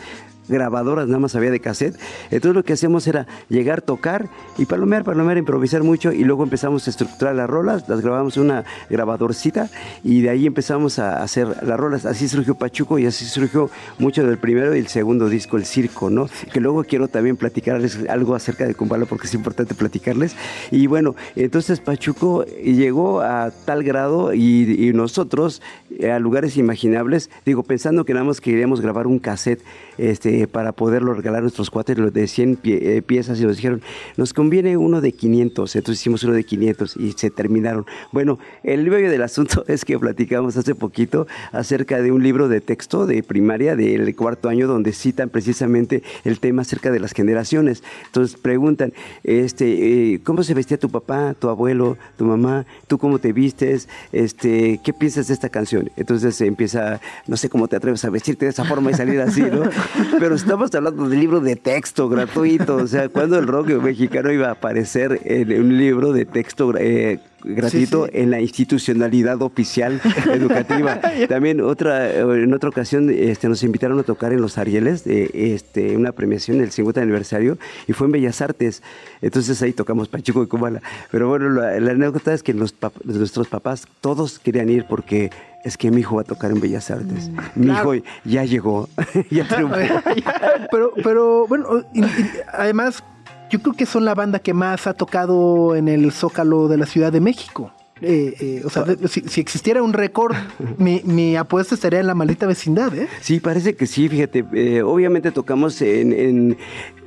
grabadoras, nada más había de cassette. Entonces lo que hacíamos era llegar, tocar y palomear, palomear, improvisar mucho y luego empezamos a estructurar las rolas, las grabamos en una grabadorcita y de ahí empezamos a hacer las rolas. Así surgió Pachuco y así surgió mucho del primero y el segundo disco, El Circo, ¿no? Que luego quiero también platicarles algo acerca de Kumbala porque es importante platicarles. Y bueno, entonces Pachuco llegó a tal grado y, y nosotros eh, a lugares imaginables, digo, pensando que nada más queríamos grabar un cassette este, para poderlo regalar a nuestros cuates los de 100 pie- eh, piezas y nos dijeron, nos conviene uno de 500, entonces hicimos uno de 500 y se terminaron. Bueno, el medio del asunto es que platicamos hace poquito acerca de un libro de texto de primaria del cuarto año donde citan precisamente el tema acerca de las generaciones. Entonces preguntan, este, eh, ¿cómo se vestía tu papá, tu abuelo, tu mamá? ¿Tú cómo te vistes? Este, ¿Qué piensas de esta canción? Entonces empieza, no sé cómo te atreves a vestirte de esa forma y salir así, ¿no? Pero estamos hablando de libro de texto gratuito, o sea, cuando el rock mexicano iba a aparecer en un libro de texto eh, gratuito Sí, sí. en la institucionalidad oficial educativa. También otra, en otra ocasión este, nos invitaron a tocar en los Arieles, de, este, una premiación del 50 aniversario, y fue en Bellas Artes. Entonces ahí tocamos Pachuco y Kumala. Pero bueno, la, la anécdota es que los pap- nuestros papás todos querían ir porque es que mi hijo va a tocar en Bellas Artes. mi claro. hijo ya llegó, ya triunfó. pero, pero bueno, y- y además, yo creo que son la banda que más ha tocado en el Zócalo de la Ciudad de México. Eh, eh, o sea, si, si existiera un récord, mi, mi apuesta estaría en la maldita vecindad, ¿eh? Sí, parece que sí, fíjate. eh, obviamente tocamos en, en-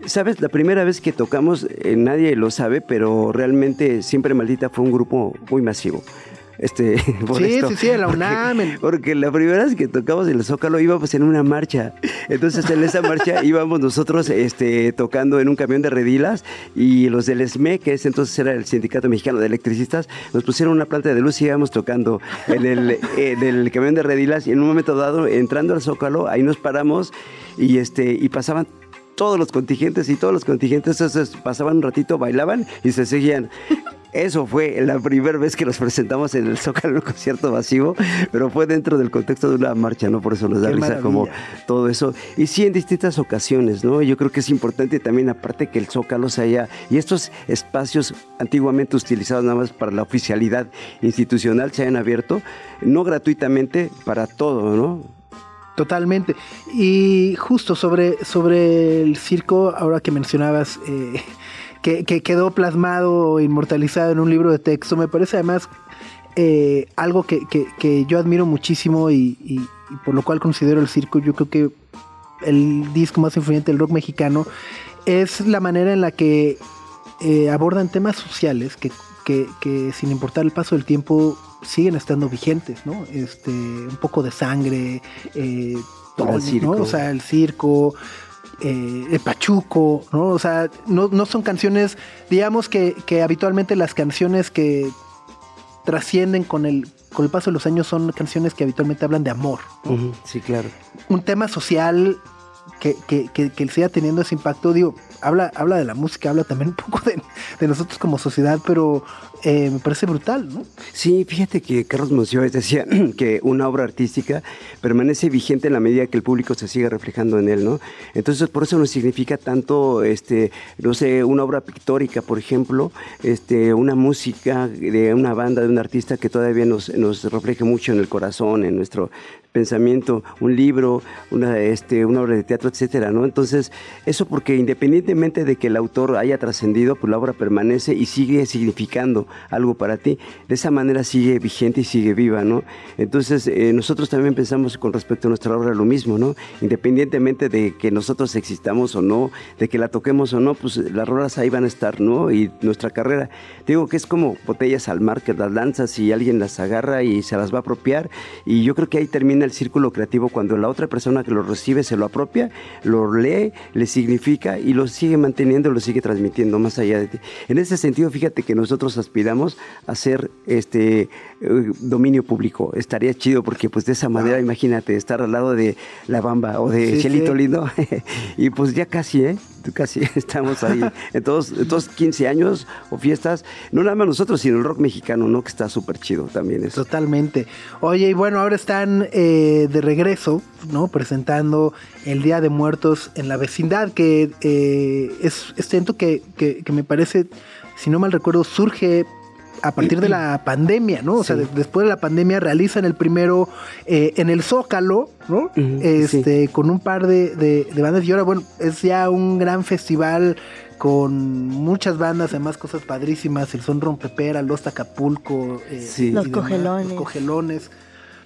¿Sabes? La primera vez que tocamos, nadie lo sabe, pero realmente Siempre Maldita fue un grupo muy masivo. Este, por Sí, esto. sí, sí, en la Porque- UNAM, en- Porque, la primera vez que tocamos en el Zócalo íbamos en una marcha. Entonces en esa marcha íbamos nosotros este, tocando en un camión de redilas y los del SME, que ese entonces era el Sindicato Mexicano de Electricistas, nos pusieron una planta de luz y íbamos tocando en el, en el camión de redilas y en un momento dado, entrando al Zócalo, ahí nos paramos y, este, y pasaban todos los contingentes y todos los contingentes pasaban un ratito, bailaban y se seguían. Eso fue la primera vez que nos presentamos en el Zócalo un concierto masivo, pero fue dentro del contexto de una marcha, ¿no? Por eso nos da Qué risa como todo eso. Y sí, en distintas ocasiones, ¿no? Yo creo que es importante también, aparte que el Zócalo se haya, y estos espacios antiguamente utilizados nada más para la oficialidad institucional se hayan abierto, no gratuitamente para todo, ¿no? Totalmente. Y justo sobre, sobre el circo, ahora que mencionabas eh, que, que quedó plasmado, inmortalizado en un libro de texto, me parece además eh, algo que, que- que yo admiro muchísimo y, y- y por lo cual considero el circo, yo creo que el disco más influyente del rock mexicano es la manera en la que eh, abordan temas sociales que, que- que sin importar el paso del tiempo siguen estando vigentes, ¿no? Este, un poco de sangre, eh, circo. ¿no? O sea, el circo, eh, el Pachuco, ¿no? O sea, no, no son canciones, digamos que, que habitualmente las canciones que trascienden con el, con el paso de los años son canciones que habitualmente hablan de amor, Sí, claro. un tema social que, que, que, que siga teniendo ese impacto, digo, habla, habla de la música, habla también un poco de, nosotros como sociedad, pero eh, me parece brutal, ¿no? Sí, fíjate que Carlos Monsiváis decía que una obra artística permanece vigente en la medida que el público se siga reflejando en él, ¿no? Entonces, por eso no significa tanto, este, no sé, una obra pictórica, por ejemplo, este, una música de una banda, de un artista que todavía nos, nos refleje mucho en el corazón, en nuestro pensamiento, un libro, una, este, una obra de teatro, etcétera, ¿no? Entonces, eso porque independientemente de que el autor haya trascendido, pues la obra permanece y sigue significando algo para ti. De esa manera sigue vigente y sigue viva, ¿no? Entonces, eh, nosotros también pensamos con respecto a nuestra obra lo mismo, ¿no? Independientemente de que nosotros existamos o no, de que la toquemos o no, pues las rolas ahí van a estar, ¿no? Y nuestra carrera, digo que es como botellas al mar, que las lanzas y alguien las agarra y se las va a apropiar. Y yo creo que ahí termina el círculo creativo cuando la otra persona que lo recibe se lo apropia, lo lee, le significa y lo sigue manteniendo, lo sigue transmitiendo más allá de ti. En ese sentido, fíjate que nosotros aspiramos a ser este eh, dominio público. Estaría chido porque pues de esa manera, imagínate, estar al lado de La Bamba o de Sí, Chelito sí. Lindo y pues ya casi, ¿eh? Casi estamos ahí en todos, en todos 15 años o fiestas, no nada más nosotros, sino el rock mexicano, ¿no? Que está súper chido también eso. Totalmente. Oye, y bueno, ahora están eh, de regreso, ¿no? Presentando el Día de Muertos en la vecindad, que eh, es evento que, que, que me parece, si no mal recuerdo, surge a partir de la pandemia, ¿no? O sea, de- después de la pandemia realizan el primero eh, en el Zócalo, ¿no? Este, con un par de, de- de bandas. Y ahora, bueno, es ya un gran festival con muchas bandas, además cosas padrísimas, el Son Rompepera, Los Acapulco, eh, Sí. Los Cogelones. los cogelones.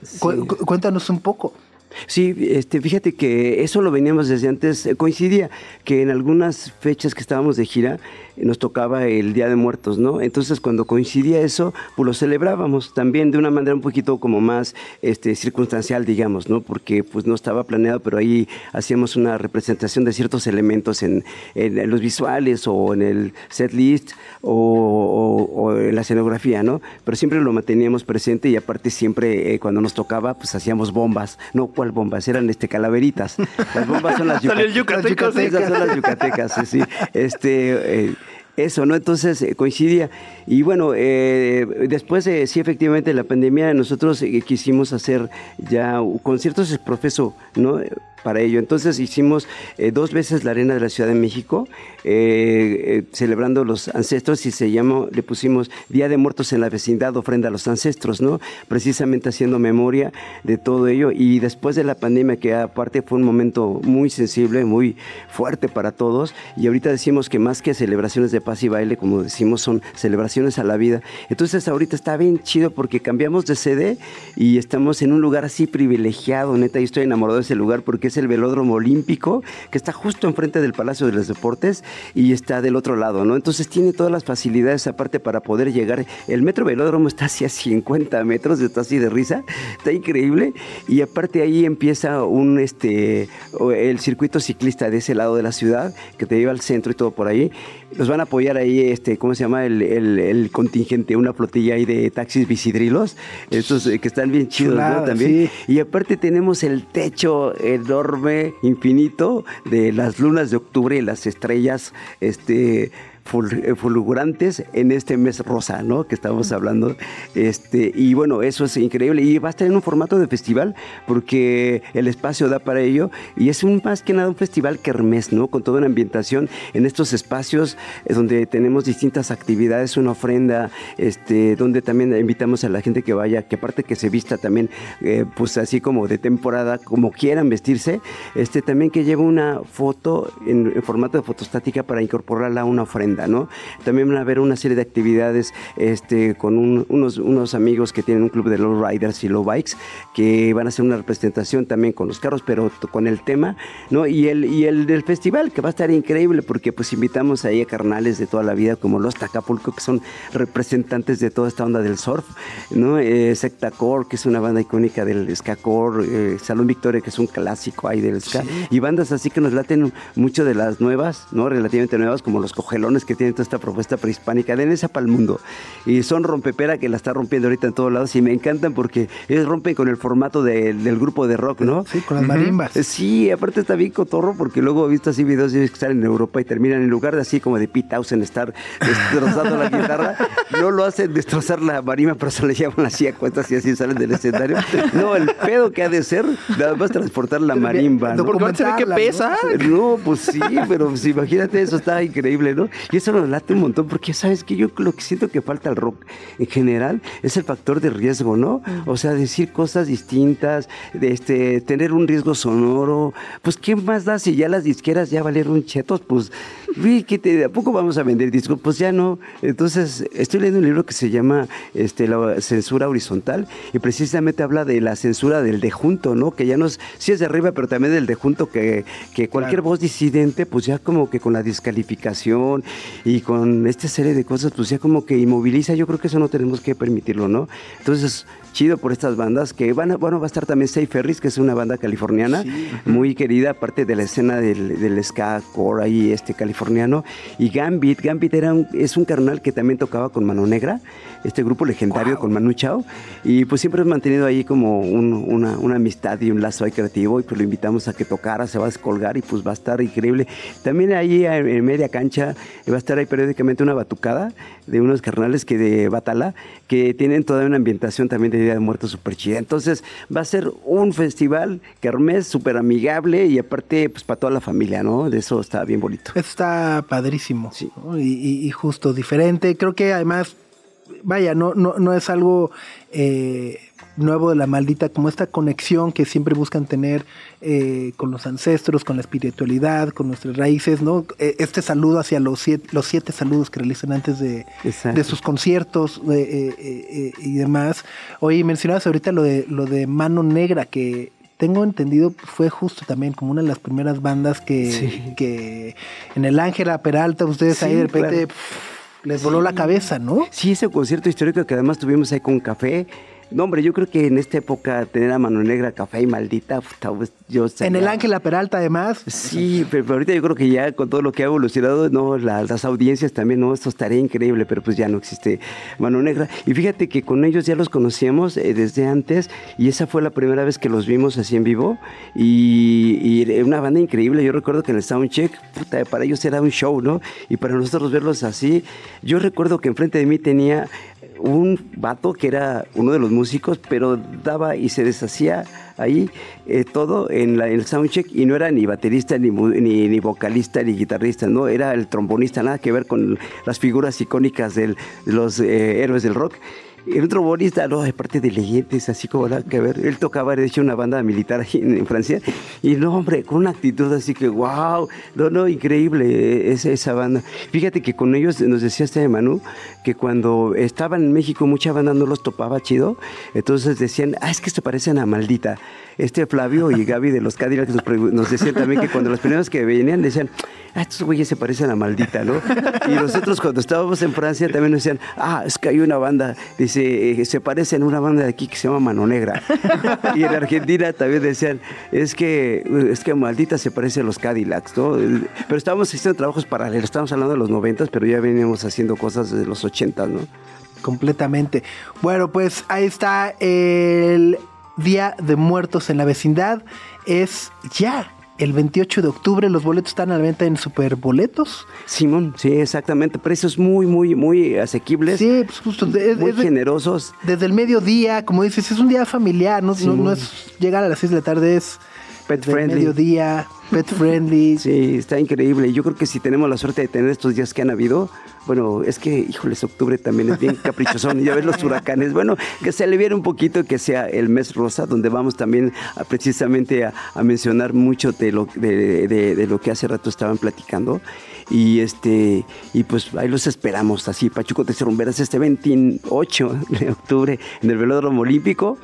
Sí. Cu- cu- cuéntanos un poco. Sí, este, fíjate que eso lo veníamos desde antes. eh, Coincidía que en algunas fechas que estábamos de gira eh, nos tocaba el Día de Muertos, ¿no? Entonces cuando coincidía eso, pues lo celebrábamos también de una manera un poquito como más este, circunstancial, digamos, ¿no? Porque pues no estaba planeado, pero ahí hacíamos una representación de ciertos elementos en, en los visuales o en el set list o, o- en la escenografía, ¿no? Pero siempre lo manteníamos presente y aparte siempre eh, cuando nos tocaba, pues hacíamos bombas. No, ¿cuál bombas? Eran este calaveritas. Las bombas son las yucatecas. Esas son las yucatecas, sí, sí. Este, eh, eso, ¿no? Entonces eh, coincidía. Y bueno, eh, después de, sí, efectivamente, la pandemia, nosotros eh, quisimos hacer ya conciertos profeso, ¿no? Para ello. Entonces hicimos eh, dos veces la arena de la Ciudad de México, eh, eh, celebrando los ancestros y se llamó, le pusimos Día de Muertos en la Vecindad, ofrenda a los ancestros, ¿no? Precisamente haciendo memoria de todo ello. Y después de la pandemia, que aparte fue un momento muy sensible, muy fuerte para todos, y ahorita decimos que más que celebraciones de paz y baile, como decimos, son celebraciones a la vida. Entonces ahorita está bien chido porque cambiamos de sede y estamos en un lugar así privilegiado, neta, yo estoy enamorado de ese lugar porque es el velódromo olímpico, que está justo enfrente del Palacio de los Deportes y está del otro lado, ¿no? Entonces tiene todas las facilidades aparte para poder llegar. El metro velódromo está así a 50 metros, está así de risa, está increíble. Y aparte ahí empieza un, este, el circuito ciclista de ese lado de la ciudad, que te lleva al centro y todo por ahí. Nos van a apoyar ahí, este, ¿cómo se llama? El, el, contingente, una flotilla ahí de taxis bicidrilos, estos eh, que están bien chidos, ¿no? También. Y aparte tenemos el techo enorme, infinito, de las lunas de octubre y las estrellas, este fulgurantes en este mes rosa, ¿no? Que estamos hablando. Este, y bueno, eso es increíble. Y va a estar en un formato de festival porque el espacio da para ello. Y es un, más que nada un festival kermés, ¿no? Con toda una ambientación en estos espacios eh, donde tenemos distintas actividades, una ofrenda, este, donde también invitamos a la gente que vaya, que aparte que se vista también, eh, pues así como de temporada, como quieran vestirse, este, también que lleve una foto en, en formato de fotostática para incorporarla a una ofrenda. También van a haber una serie de actividades este, con unos, unos amigos que tienen un club de low riders y low bikes que van a hacer una representación también con los carros, pero con el tema, ¿no? Y el, y el del festival que va a estar increíble porque pues invitamos ahí a carnales de toda la vida como los Tacapulco que son representantes de toda esta onda del surf, ¿no? Eh, Sectacore que es una banda icónica del ska core, eh, Salón Victoria que es un clásico ahí del ska y bandas así que nos laten mucho de las nuevas, ¿no? Relativamente nuevas como los Cogelones que tienen toda esta propuesta prehispánica. Den esa para el mundo. Y son rompepera que la está rompiendo ahorita en todos lados y me encantan porque ellos rompen con el formato del grupo de rock, ¿no? Sí, con las marimbas. Sí, aparte está bien cotorro porque luego he visto así videos de que están en Europa y terminan en lugar de así como de Pete en estar destrozando la guitarra, no lo hacen destrozar la marimba, pero se le llaman así a cuentas y así salen del escenario. No, el pedo que ha de ser, nada más transportar la marimba. ¿no? Porque se ve que pesa. ¿no? pues sí, pero pues, imagínate, eso está increíble, ¿no? Y eso nos late un montón, porque sabes que yo lo que siento que falta al rock en general es el factor de riesgo, ¿no? O sea, decir cosas distintas, de este, tener un riesgo sonoro, pues ¿qué más da si ya las disqueras ya valieron chetos? Pues, ¿qué te, ¿a poco vamos a vender discos? Pues ya no. Entonces, estoy leyendo un libro que se llama este, La censura horizontal y precisamente habla de la censura del de junto, ¿no? Que ya no es, sí es de arriba, pero también del de junto, que, que cualquier voz disidente, pues ya como que con la descalificación y con esta serie de cosas, pues ya como que inmoviliza, yo creo que eso no tenemos que permitirlo, ¿no? Entonces, chido por estas bandas que van a, bueno, va a estar también Safe Ferris, que es una banda californiana, muy querida, aparte de la escena del, del ska core ahí, este californiano, y Gambit, Gambit era es un carnal que también tocaba con Mano Negra, este grupo legendario con Manu Chao, y pues siempre hemos mantenido ahí como una, una, amistad y un lazo ahí creativo, y pues lo invitamos a que tocara, se va a descolgar y pues va a estar increíble. También ahí en media cancha va a estar ahí periódicamente una batucada de unos carnales que de Batala, que tienen toda una ambientación también de Día de Muertos súper chida. Entonces va a ser un festival kermés súper amigable y aparte pues para toda la familia, ¿no? De eso está bien bonito. Está padrísimo. Sí. Y, y, justo diferente. Creo que además, vaya, no, no, no es algo... Eh, nuevo de la maldita, como esta conexión que siempre buscan tener eh, con los ancestros, con la espiritualidad, con nuestras raíces, ¿no? E, este saludo hacia los siete, los siete saludos que realizan antes de, de sus conciertos eh, y demás. Oye, mencionabas ahorita lo de, lo de Mano Negra, que tengo entendido fue justo también como una de las primeras bandas que, que en el Ángela Peralta, ustedes ahí de repente... les voló la cabeza, ¿no? Sí, ese concierto histórico que además tuvimos ahí con café, No, hombre, yo creo que en esta época tener a Mano Negra, Café y Maldita, puta, pues, yo En estaría- el Ángela Peralta, además. Sí, pero, pero ahorita yo creo que ya con todo lo que ha evolucionado, no, la- las audiencias también, no, esto estaría increíble, pero pues ya no existe Mano Negra. Y fíjate que con ellos ya los conocíamos eh, desde antes y esa fue la primera vez que los vimos así en vivo y, y era una banda increíble. Yo recuerdo que en el Soundcheck, puta, para ellos era un show, ¿no? Y para nosotros verlos así, yo recuerdo que enfrente de mí tenía un vato que era uno de los músicos, pero daba y se deshacía ahí eh, todo en, la- en el soundcheck y no era ni baterista, ni, ni, ni vocalista, ni guitarrista, no, era el trombonista, nada que ver con las figuras icónicas de los eh, héroes del rock. Era un trombonista, no, de parte de leyendas, así como nada que ver. Él tocaba, de hecho, una banda militar aquí en, en Francia. Y no, hombre, con una actitud así que, wow, no, no, increíble eh, esa, esa banda. Fíjate que con ellos nos decía este Manu que cuando estaban en México mucha banda no los topaba chido. Entonces decían, ah, es que se parecen a Maldita. Este Flavio y Gaby de los Cadillacs nos, nos decían también que cuando los primeros que venían decían, ah, estos güeyes se parecen a Maldita, ¿no? Y nosotros cuando estábamos en Francia también nos decían, ah, es que hay una banda, dice, eh, se parecen a una banda de aquí que se llama Mano Negra. Y en Argentina también decían, es que, es que Maldita se parece a los Cadillacs, ¿no? Pero estábamos haciendo trabajos paralelos, estábamos hablando de los noventas, pero ya veníamos haciendo cosas de los ochentas, ¿no? Completamente. Bueno, pues ahí está el Día de Muertos en la vecindad. Es ya el 28 de octubre. Los boletos están a la venta en Superboletos. Simón, sí, exactamente, precios muy, muy, muy asequibles, Sí, pues justo. es- muy es generosos. desde el mediodía, como dices, es un día familiar. No, no es llegar a las 6 de la tarde, es Pet friendly. mediodía, pet friendly. Sí, está increíble. Yo creo que si tenemos la suerte de tener estos días que han habido, bueno, es que, híjoles, octubre también es bien caprichosón. Ya ves los huracanes. Bueno, que se aliviere un poquito, que sea el mes rosa, donde vamos también a- precisamente a, a mencionar mucho de lo, de, de- de lo que hace rato estaban platicando. Y este y pues ahí los esperamos, así, Pachuco Rumberas, este 28 de octubre en el Velódromo Olímpico.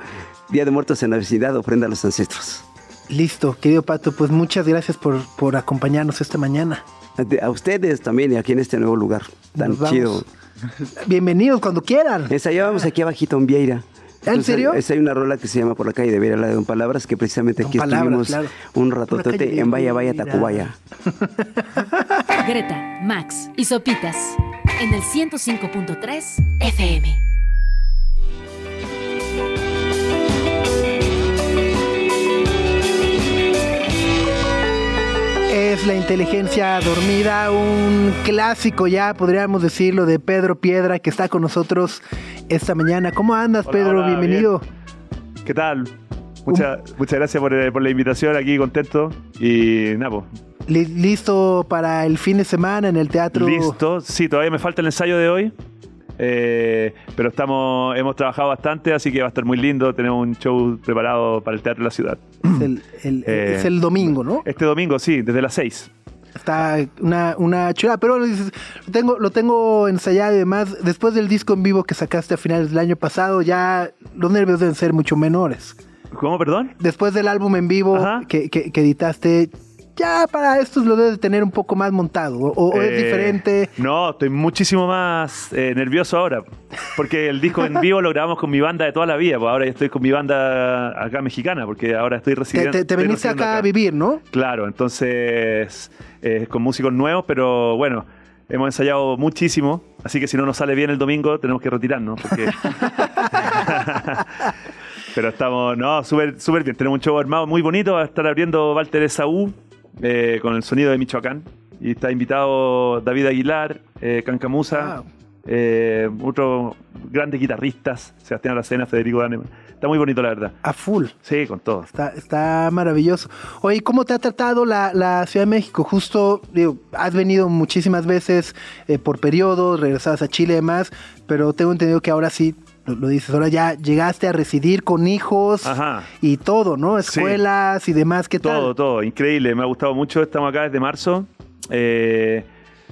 Día de Muertos en la Vecindad, ofrenda a los ancestros. Listo, querido Pato, pues muchas gracias por, por acompañarnos esta mañana. A ustedes también y aquí en este nuevo lugar tan chido. Bienvenidos cuando quieran. Ensayábamos aquí abajito en Vieira. ¿En serio? Es, hay una rola que se llama Por la calle de Vieira, la de Don Palabras, que precisamente Don aquí Palabras, estuvimos claro. un ratotote en Vaya Vaya. Tacubaya. Greta, Max y Sopitas en el 105.3 FM. La inteligencia dormida, un clásico ya, podríamos decirlo, de Pedro Piedra, que está con nosotros esta mañana. ¿Cómo andas, Hola, Pedro? hola, Bienvenido. ¿Qué tal? Mucha- muchas gracias por, eh, por la invitación, aquí contento. Y nada, Li- ¿Listo para el fin de semana en el teatro? listo. Sí, todavía me falta el ensayo de hoy. Eh, pero estamos, hemos trabajado bastante, así que va a estar muy lindo. Tenemos un show preparado para el Teatro de la Ciudad. Es el, el- Eh, es el domingo, ¿no? Este domingo, sí, desde las 6. Está una, una chulada, pero lo tengo, lo tengo ensayado y demás. Después del disco en vivo que sacaste a finales del año pasado, ya los nervios deben ser mucho menores. ¿Cómo, perdón? Después del álbum en vivo que- que editaste, ya para estos lo debes tener un poco más montado. O, o es Eh, diferente. No, estoy muchísimo más eh, nervioso ahora. Porque el disco en vivo lo grabamos con mi banda de toda la vida. Pues ahora estoy con mi banda acá mexicana, porque ahora estoy residiendo. te- te viniste acá a vivir, ¿no? Claro, entonces eh, con músicos nuevos, pero bueno, hemos ensayado muchísimo, así que si no nos sale bien el domingo tenemos que retirarnos. Porque... pero estamos, no, súper súper bien, tenemos un show armado muy bonito, va a estar abriendo Walter Esaú eh, con el sonido de Michoacán. Y está invitado David Aguilar, eh, Cancamusa, Wow. eh, otros grandes guitarristas, Sebastián Aracena, Federico Daneman. Está muy bonito, la verdad. A full. Sí, con todo. Está, está maravilloso. Oye, ¿cómo te ha tratado la, la Ciudad de México? Justo, digo, has venido muchísimas veces eh, por periodos, regresabas a Chile y demás, pero tengo entendido que ahora sí, lo, dices, ahora ya llegaste a residir con hijos Ajá. y todo, ¿no? Sí. Escuelas y demás, ¿qué tal? Todo, todo, increíble. Me ha gustado mucho. Estamos acá desde marzo. Eh,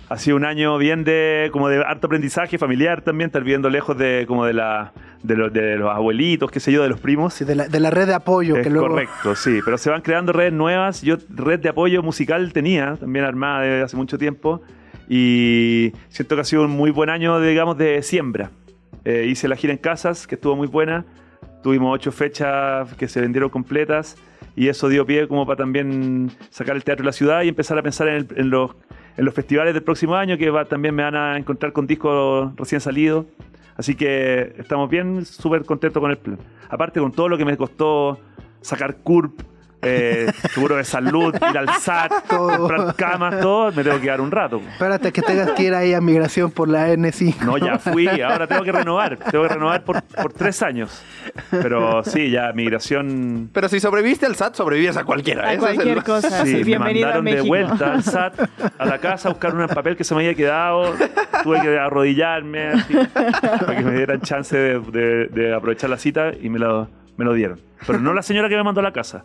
ha sido un año bien de como de harto aprendizaje familiar también, estar viviendo lejos de como de la de los, de los abuelitos, qué sé yo, de los primos. Sí, de, la, de la red de apoyo Es que luego... correcto, sí, pero se van creando redes nuevas. Yo red de apoyo musical tenía, también armada desde hace mucho tiempo, y siento que ha sido un muy buen año, digamos, de siembra. Eh, hice la gira en casas, que estuvo muy buena. Tuvimos ocho fechas que se vendieron completas y eso dio pie como para también sacar el teatro de la ciudad y empezar a pensar en, los, en los festivales del próximo año que va, también me van a encontrar con discos recién salidos. Así que estamos bien, súper contentos con el plan. Aparte con todo lo que me costó sacar CURP, eh, seguro de salud, ir al SAT, Todo. comprar camas, todo, me tengo que dar un rato. Espérate que tengas que ir ahí a migración por la N5. No, ya fui, ahora tengo que renovar. Tengo que renovar por, por tres años. Pero sí, ya migración. Pero si sobreviviste al SAT, sobrevives a cualquiera. A Ese es el cualquier cosa. Sí, me mandaron de vuelta al SAT a la casa a buscar un papel que se me había quedado. Tuve que arrodillarme así, para que me dieran chance de, de- de aprovechar la cita y me lo, me lo dieron. Pero no la señora que me mandó a la casa.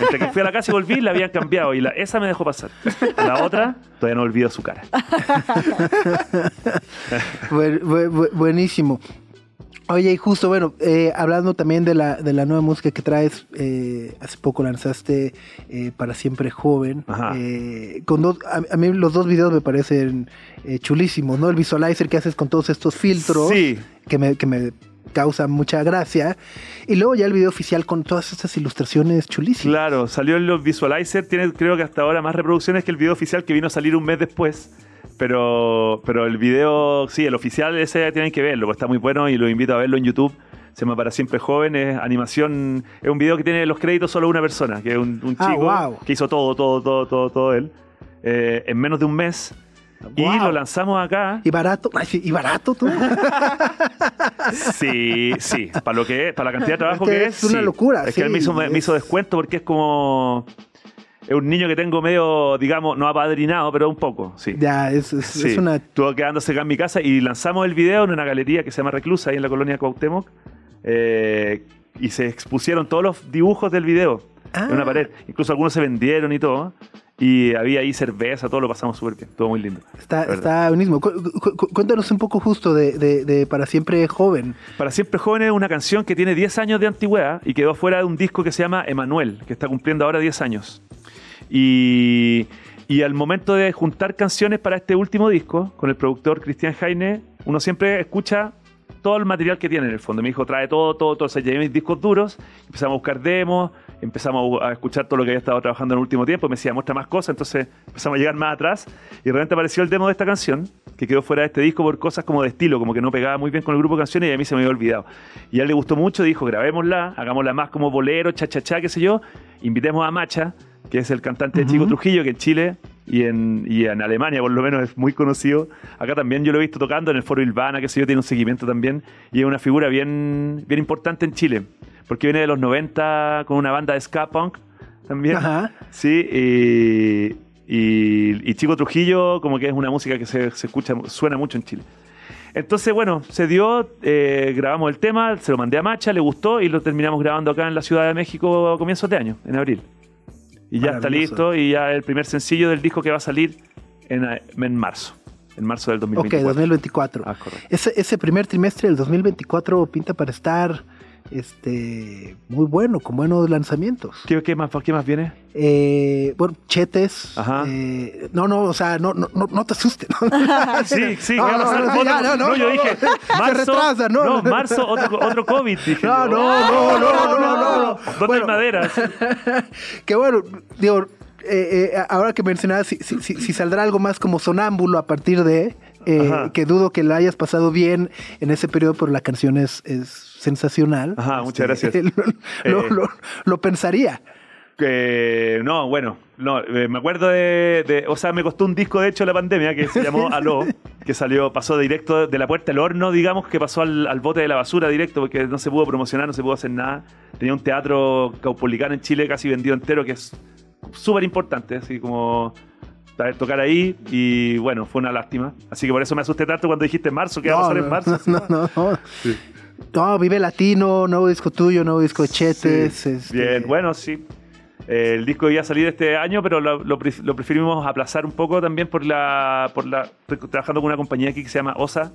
Entre que fui a la casa y volví, la habían cambiado y la, esa me dejó pasar. La otra, todavía no olvido su cara. Bu- bu- bu- buenísimo. Oye, y justo, bueno, eh, hablando también de la, de la nueva música que traes, eh, hace poco lanzaste eh, Para Siempre Joven. Ajá. con dos, a, a mí los dos videos me parecen chulísimos, ¿no? El visualizer que haces con todos estos filtros Sí, que, me, que me causan mucha gracia. Y luego ya el video oficial con todas estas ilustraciones chulísimas. Claro, salió en los Visualizer, tiene creo que hasta ahora más reproducciones que el video oficial que vino a salir un mes después. Pero, pero el video, sí, el oficial ese tienen que verlo, está muy bueno y lo invito a verlo en YouTube. Se llama Para Siempre Joven, es animación, es un video que tiene los créditos solo una persona, que es un, un Ah, chico wow. que hizo todo, todo, todo, todo, todo él, eh, en menos de un mes. Y Wow. lo lanzamos acá. Y barato, y barato tú. Sí, sí, para lo que es, para la cantidad de trabajo Es que que es es. una sí. locura, Es que él me hizo, me hizo descuento porque es como. Es un niño que tengo medio, digamos, no apadrinado, pero un poco, sí. ya, es, es, Sí, es una estuvo quedándose acá en mi casa y lanzamos el video en una galería que se llama Reclusa, ahí en la colonia Cuauhtémoc. eh, y se expusieron todos los dibujos del video Ah. en una pared. Incluso algunos se vendieron y todo. Y había ahí cerveza, todo lo pasamos súper bien. Todo muy lindo. Está, está buenísimo. Cu- cu- cu- cuéntanos un poco justo de, de- de Para Siempre Joven. Para Siempre Joven es una canción que tiene 10 años de antigüedad y quedó fuera de un disco que se llama Emanuel, que está cumpliendo ahora 10 años. Y, y al momento de juntar canciones para este último disco, con el productor Cristian Jaime, uno siempre escucha todo el material que tiene en el fondo. Me dijo, trae todo, todo, todo. O sea, llevé mis discos duros, empezamos a buscar demos, empezamos a escuchar todo lo que había estado trabajando en el último tiempo. Me decía, muestra más cosas. Entonces empezamos a llegar más atrás y de repente apareció el demo de esta canción, que quedó fuera de este disco por cosas como de estilo, como que no pegaba muy bien con el grupo de canciones y a mí se me había olvidado. Y a él le gustó mucho, dijo, grabémosla, hagámosla más como bolero, cha-cha-cha, qué sé yo. Invitemos a Macha, que es el cantante de Chico Trujillo, que en Chile y en, y en Alemania por lo menos es muy conocido. Acá también yo lo he visto tocando en el Foro Ilvana, que sé yo, tiene un seguimiento también. Y es una figura bien, bien importante en Chile, porque viene de los 90 con una banda de ska punk también. Ajá. Sí, y, y, y Chico Trujillo como que es una música que se, se escucha, suena mucho en Chile. Entonces, bueno, se dio, eh, grabamos el tema, se lo mandé a Macha, le gustó y lo terminamos grabando acá en la Ciudad de México a comienzos de año, en abril. Y ya está listo y ya el primer sencillo del disco que va a salir en, eh, en marzo, en marzo del Ok, 2024. 2024. Ah, correcto. Ese, ese primer trimestre del 2024 pinta para estar este, muy bueno, con buenos lanzamientos. ¿Qué, qué más, ¿Qué más viene? Eh, bueno, chetes. Ajá. eh, no, no, o sea, no, no, no, no te asustes. ¿no? Sí, sí, No, ¿qué va a no, no, yo dije, se marzo, retrasa, no, marzo, otro, otro COVID, dije No, yo. no, no, no, no, no, no. ¿Dónde Bueno. hay madera? que bueno, digo, eh, eh, ahora que mencionabas, si, si- si- si saldrá algo más como sonámbulo a partir de, eh, que dudo que la hayas pasado bien en ese periodo, pero la canción es, es sensacional. Ajá, muchas Este, gracias. Lo, lo- Eh. lo- lo pensaría. Que no, bueno, no, eh, me acuerdo de, de- o sea, me costó un disco de hecho la pandemia que se llamó Aló, que salió, pasó directo de la puerta al horno, digamos, que pasó al, al bote de la basura directo porque no se pudo promocionar, no se pudo hacer nada. Tenía un teatro caupolicano en Chile casi vendido entero, que es súper importante, así como tocar ahí y bueno, fue una lástima. Así que por eso me asusté tanto cuando dijiste marzo, ¿qué va a pasar en marzo? No, no, no. No, Vive Latino, nuevo disco tuyo, nuevo disco de Chetes. Sí. este, Bien, bueno, sí. Eh, el disco iba a salir este año, pero lo, lo lo preferimos aplazar un poco también por la, por la. Estoy trabajando con una compañía aquí que se llama OSA,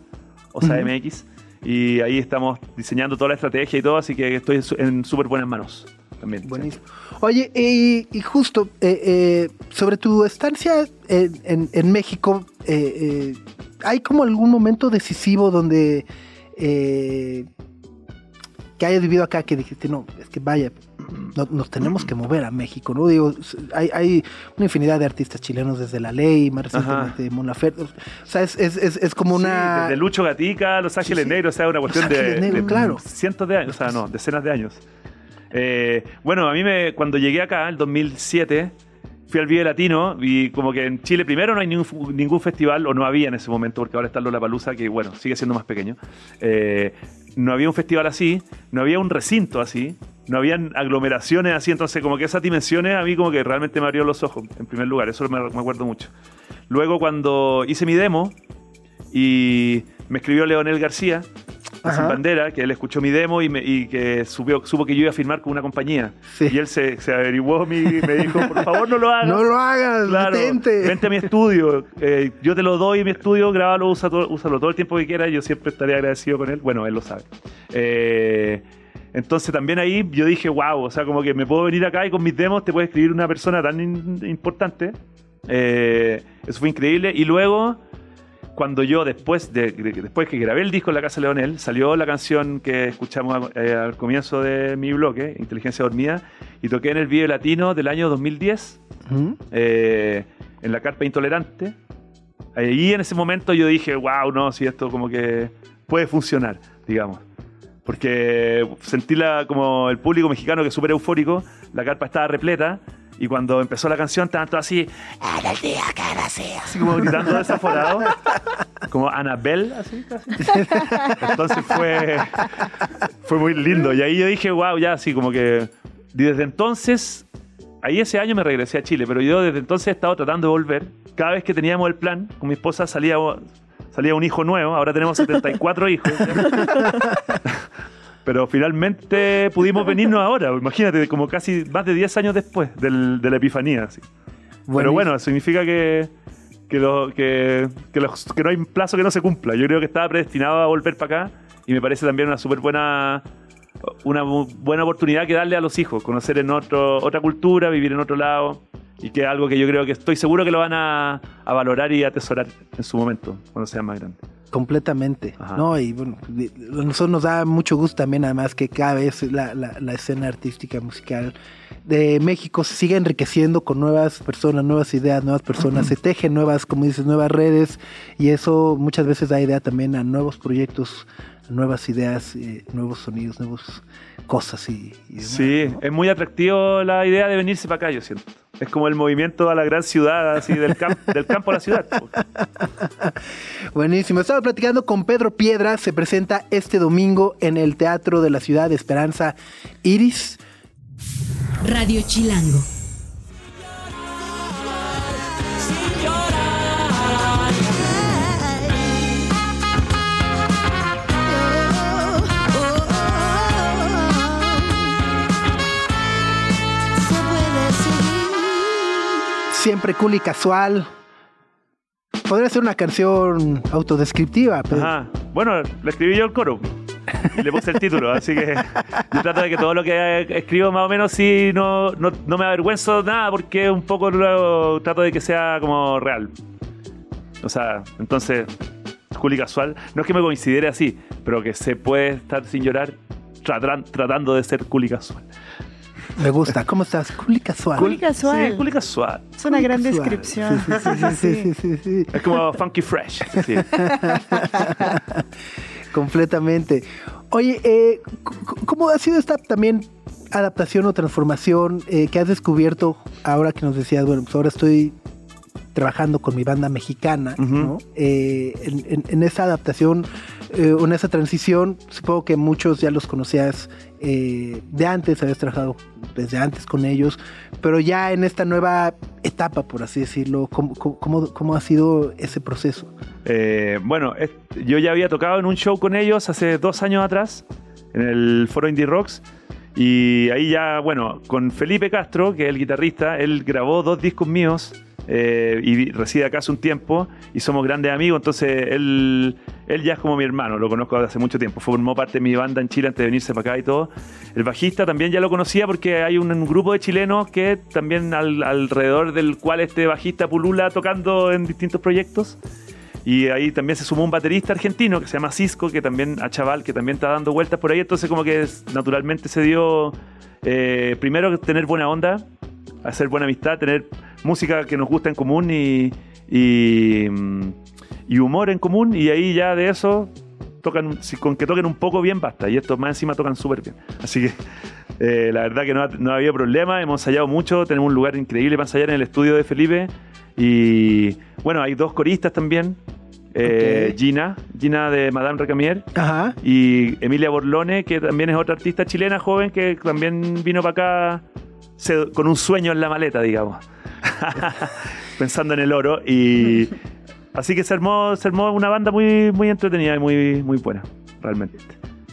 OSA Ujú. MX, y ahí estamos diseñando toda la estrategia y todo, así que estoy en súper buenas manos también. Buenísimo. Oye, y, y justo eh, eh, sobre tu estancia en, en- en México, eh, eh, ¿hay como algún momento decisivo donde eh, que hayas vivido acá que dijiste, no, es que vaya, no- nos tenemos que mover a México, ¿no? Digo, hay, hay una infinidad de artistas chilenos desde La Ley, más recientemente Mon Laferte, o sea, es, es, es, es como una... Sí, desde Lucho Gatica, Los Ángeles sí. Negros, o sea, una cuestión de, Ángeles Negros, de claro. cientos de años, o sea, no, decenas de años. Eh, bueno, a mí me, cuando llegué acá, el 2007, fui al Vive Latino y como que en Chile primero no hay ningún, festival, o no había en ese momento, porque ahora está Lollapalooza, que bueno, sigue siendo más pequeño. Eh, no había un festival así, no había un recinto así, no habían aglomeraciones así, entonces como que esas dimensiones a mí como que realmente me abrió los ojos, en primer lugar, eso me, me acuerdo mucho. Luego cuando hice mi demo y me escribió Leonel García. Sin Bandera, que él escuchó mi demo y, me- y que supo, supo que yo iba a firmar con una compañía. Sí. Y él se, se averiguó mi, me dijo, por favor no lo hagas. No lo hagas, Claro, vente a mi estudio. eh, yo te lo doy en mi estudio, grábalo, todo- úsalo todo el tiempo que quieras. Yo siempre estaré agradecido con él. Bueno, él lo sabe. Eh, entonces también ahí yo dije, wow, o sea, como que me puedo venir acá y con mis demos te puede escribir una persona tan in- importante. Eh, eso fue increíble. Y luego, cuando yo después de, de- después que grabé el disco en la casa Leonel, salió la canción que escuchamos eh, al comienzo de mi bloque, Inteligencia Dormida, y toqué en el video latino del año 2010 Ujú. eh, en la carpa intolerante. Ahí en ese momento yo dije, wow, no, si esto como que puede funcionar, digamos. Porque sentí la, como el público mexicano que es súper eufórico, la carpa estaba repleta y cuando empezó la canción todos así, así como gritando desaforado, como Annabelle, así casi. Entonces fue, fue muy lindo. Y ahí yo dije, wow, ya así como que... Y desde entonces, ahí ese año me regresé a Chile, pero yo desde entonces he estado tratando de volver. Cada vez que teníamos el plan, con mi esposa salía, salía un hijo nuevo, ahora tenemos 74 hijos. Pero finalmente pudimos venirnos ahora, imagínate, como casi más de 10 años después del- de la epifanía. así. Pero bueno, significa que, que, lo- que, que los- que no hay plazo que no se cumpla. Yo creo que estaba predestinado a volver para acá y me parece también una súper buena, una bu- buena oportunidad que darle a los hijos, conocer en otro, otra cultura, vivir en otro lado y que es algo que yo creo que estoy seguro que lo van a, a valorar y atesorar en su momento, cuando sean más grandes. Completamente, Ajá. ¿no? Y bueno, nosotros nos da mucho gusto también, además, que cada vez la, la- la escena artística musical de México se sigue enriqueciendo con nuevas personas, nuevas ideas, nuevas personas, se tejen nuevas, como dices, nuevas redes, y eso muchas veces da idea también a nuevos proyectos, nuevas ideas, eh, nuevos sonidos, nuevas cosas y, y demás, Sí, ¿no? es muy atractivo la idea de venirse para acá, yo siento. Es como el movimiento a la gran ciudad, así del, cam- del campo a la ciudad. Buenísimo. Estaba platicando con Pedro Piedra. Se presenta este domingo en el Teatro de la Ciudad de Esperanza Iris. Radio Chilango. Siempre cool y casual. Podría ser una canción autodescriptiva, pero Ajá. Bueno, le escribí yo el coro. Y le puse el título, así que yo trato de que todo lo que escribo más o menos sí no, no, no me avergüenzo nada porque un poco trato de que sea como real. O sea, entonces, cool y casual, no es que me considere así, pero que se puede estar sin llorar tratan- tratando de ser cool y casual. Me gusta. ¿Cómo estás? Cool y casual. Cool y casual. Sí, cool y casual. Es una gran Casual. descripción. Sí, sí, sí, sí, sí, sí, sí. Es como funky fresh. sí. Completamente. Oye, eh, ¿cómo ha sido esta también adaptación o transformación eh, que has descubierto ahora que nos decías, bueno, pues ahora estoy trabajando con mi banda mexicana. Eh, en, en- en esa adaptación, eh, en esa transición, supongo que muchos ya los conocías eh, de antes, habías trabajado desde antes con ellos, pero ya en esta nueva etapa, por así decirlo, ¿cómo, cómo- cómo- cómo ha sido ese proceso? Eh, bueno, es- yo ya había tocado en un show con ellos hace dos años atrás, en el Foro Indie Rocks. Y ahí ya, bueno, con Felipe Castro, que es el guitarrista, él grabó dos discos míos eh, y reside acá hace un tiempo y somos grandes amigos, entonces él, él ya es como mi hermano, lo conozco desde hace mucho tiempo, formó parte de mi banda en Chile antes de venirse para acá y todo. El bajista también ya lo conocía porque hay un, grupo de chilenos que también al- alrededor del cual este bajista pulula tocando en distintos proyectos. Y ahí también se sumó un baterista argentino que se llama Cisco, que también, a Chaval, que también está dando vueltas por ahí. Entonces como que naturalmente se dio, eh, primero tener buena onda, hacer buena amistad, tener música que nos gusta en común y, y, mm, y humor en común. Y ahí ya de eso, tocan, si con que toquen un poco bien basta. Y estos más encima tocan súper bien. Así que eh, la verdad que no, ha- no había problema, hemos ensayado mucho, tenemos un lugar increíble para ensayar en el estudio de Felipe. Y bueno, hay dos coristas también. eh. Gina, Gina de Madame Recamier Ajá. y Emilia Borlone, que también es otra artista chilena joven que también vino para acá se- con un sueño en la maleta, digamos. Pensando en el oro. Y así que se armó, se armó una banda muy, muy entretenida y muy, muy buena, realmente.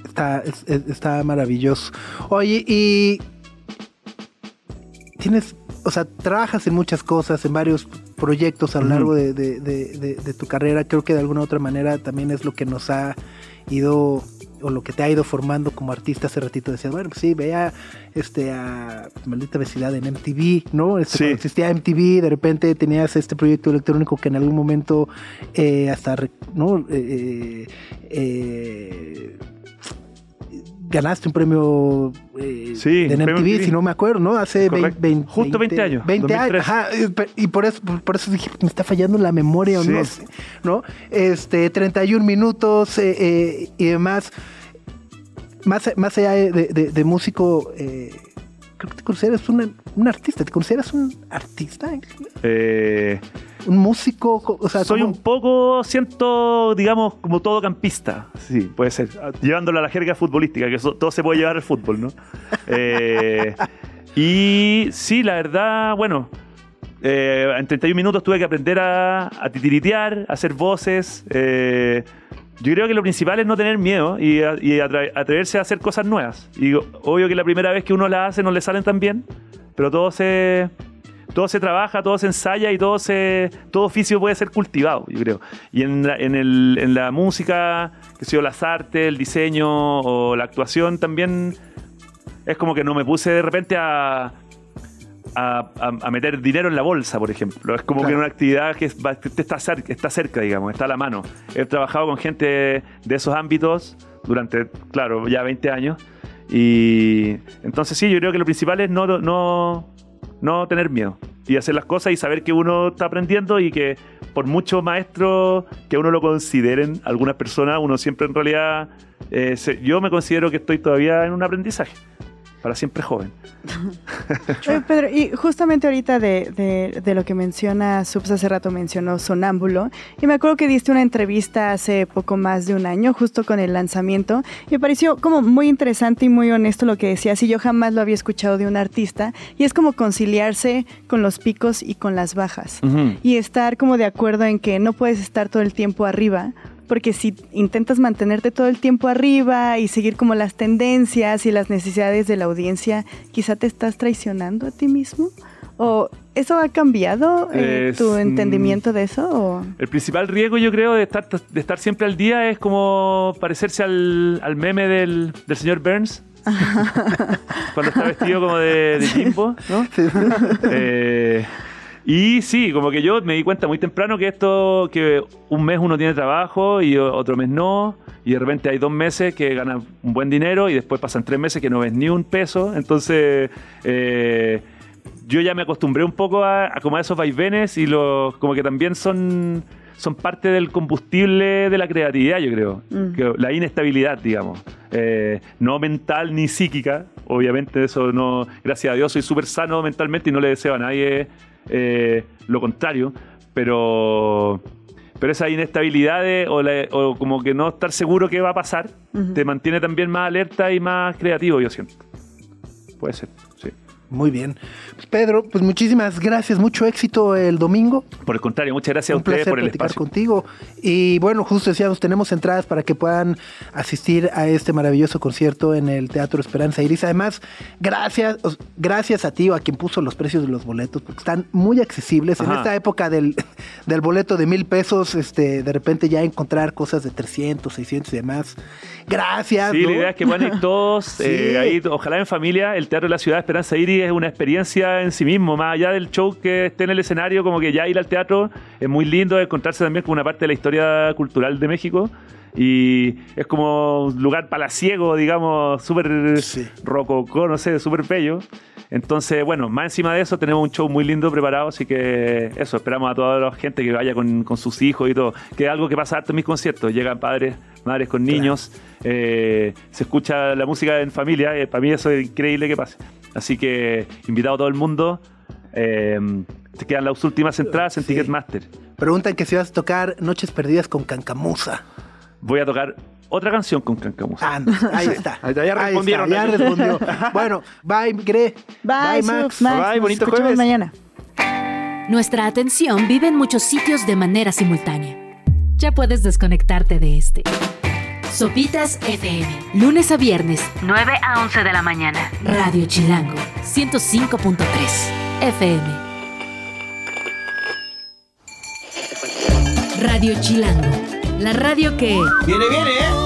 Está, es- es- está maravilloso. Oye, y tienes, o sea, trabajas en muchas cosas, en varios proyectos a lo largo de, de- de- de- de tu carrera. Creo que de alguna u otra manera también es lo que nos ha ido o lo que te ha ido formando como artista hace ratito decías, bueno, pues sí, vea este a maldita vecindad en MTV, ¿no? Este, Sí. existía MTV, de repente tenías este proyecto electrónico que en algún momento eh, hasta, ¿no? Eh, eh, ganaste un premio eh, Sí, de premio MTV, si no me acuerdo, ¿no? Hace Correcto. 20, Justo 20 años, 20 años, 2003. ajá, eh, pe- y por eso, por, eso dije, me está fallando la memoria o no sé, ¿no? Este, 31 minutos eh, eh, y demás. Más, más allá de, de- de músico, eh, creo que te consideras una- un artista, ¿te consideras un artista? Eh, ¿Un músico? Co- O sea, soy ¿cómo? un poco, siento, digamos, como todo campista. Sí, puede ser. Ah, Llevándolo a la jerga futbolística, que eso- todo se puede llevar al fútbol, ¿no? Eh, y sí, la verdad, bueno, eh, en 31 minutos tuve que aprender a, a titiritear, a hacer voces. eh, yo creo que lo principal es no tener miedo y, y atreverse a hacer cosas nuevas. Y obvio que la primera vez que uno las hace no le salen tan bien, pero todo se, todo se trabaja, todo se ensaya y todo se todo oficio puede ser cultivado, yo creo. Y en la, en el- en la música, que yo, las artes, el diseño o la actuación también es como que no me puse de repente a, a, a- a meter dinero en la bolsa, por ejemplo. Es como Claro. que una actividad que está, cerca, está cerca, digamos, está a la mano. He trabajado con gente de esos ámbitos durante, claro, ya 20 años. Y entonces sí, yo creo que lo principal es no, no, no tener miedo y hacer las cosas y saber que uno está aprendiendo y que por mucho maestro que uno lo consideren, algunas personas, uno siempre en realidad, eh, se- yo me considero que estoy todavía en un aprendizaje, para siempre joven. Oye, Pedro, y justamente ahorita de, de- de lo que menciona Subs hace rato mencionó Sonámbulo, y me acuerdo que diste una entrevista hace poco más de un año, justo con el lanzamiento, y me pareció como muy interesante y muy honesto lo que decías, y yo jamás lo había escuchado de un artista, y es como conciliarse con los picos y con las bajas, y estar como de acuerdo en que no puedes estar todo el tiempo arriba, porque si intentas mantenerte todo el tiempo arriba y seguir como las tendencias y las necesidades de la audiencia, quizá te estás traicionando a ti mismo. ¿O eso ha cambiado eh, Es, tu entendimiento de eso? o? El principal riesgo, yo creo, de estar, de estar siempre al día es como parecerse al, al meme del, del señor Burns. Cuando está vestido como de, de Jimbo, ¿no? Eh, y sí, como que yo me di cuenta muy temprano que esto, que un mes uno tiene trabajo y otro mes no, y de repente hay dos meses que ganan un buen dinero y después pasan tres meses que no ves ni un peso. Entonces, eh, yo ya me acostumbré un poco a, a como a esos vaivenes y los, como que también son, son parte del combustible de la creatividad, yo creo. Mm. La inestabilidad, digamos. Eh, no mental ni psíquica, obviamente eso no, gracias a Dios soy súper sano mentalmente y no le deseo a nadie eh, lo contrario, pero, pero esa inestabilidad de- o, la- o como que no estar seguro qué va a pasar, te mantiene también más alerta y más creativo, yo siento. Puede ser. Muy bien. Pues, Pedro, pues muchísimas gracias, mucho éxito el domingo. Por el contrario, muchas gracias a Un ustedes placer por el platicar espacio. contigo. Y bueno, justo decíamos, tenemos entradas para que puedan asistir a este maravilloso concierto en el Teatro Esperanza Iris. Además, gracias, gracias a ti o a quien puso los precios de los boletos, porque están muy accesibles. En esta época del, del boleto de mil pesos, este, de repente ya encontrar cosas de 300, 600 y demás. Gracias. Sí, ¿no? la idea es que puedan ir todos Sí. eh, ahí, ojalá en familia, el Teatro de la Ciudad Esperanza Iris es una experiencia en sí mismo, más allá del show que esté en el escenario, como que ya ir al teatro es muy lindo encontrarse también con una parte de la historia cultural de México. Y es como un lugar palaciego, digamos, súper Sí. rococó, no sé, súper bello. Entonces, bueno, más encima de eso tenemos un show muy lindo preparado, así que eso, esperamos a toda la gente que vaya con, con sus hijos y todo, que es algo que pasa harto en mis conciertos, llegan padres, madres con niños, eh, se escucha la música en familia, eh, para mí eso es increíble que pase. Así que invitado a todo el mundo, eh, te quedan las últimas entradas en Sí. Ticketmaster. Preguntan que si vas a tocar Noches Perdidas con Cancamusa. Voy a tocar otra canción con Cancamusa. Ah, no, ahí está. Ahí está, ya respondieron. ya respondió. Bueno, bye, Gre. Bye, Max. Suf, Max. Bye, Nos bonito escuchamos jueves. mañana. Nuestra atención vive en muchos sitios de manera simultánea. Ya puedes desconectarte de este. Sopitas FM. Lunes a viernes, 9 a 11 de la mañana. Radio Chilango, 105.3 FM. Radio Chilango. La radio que... Viene, viene, ¿eh?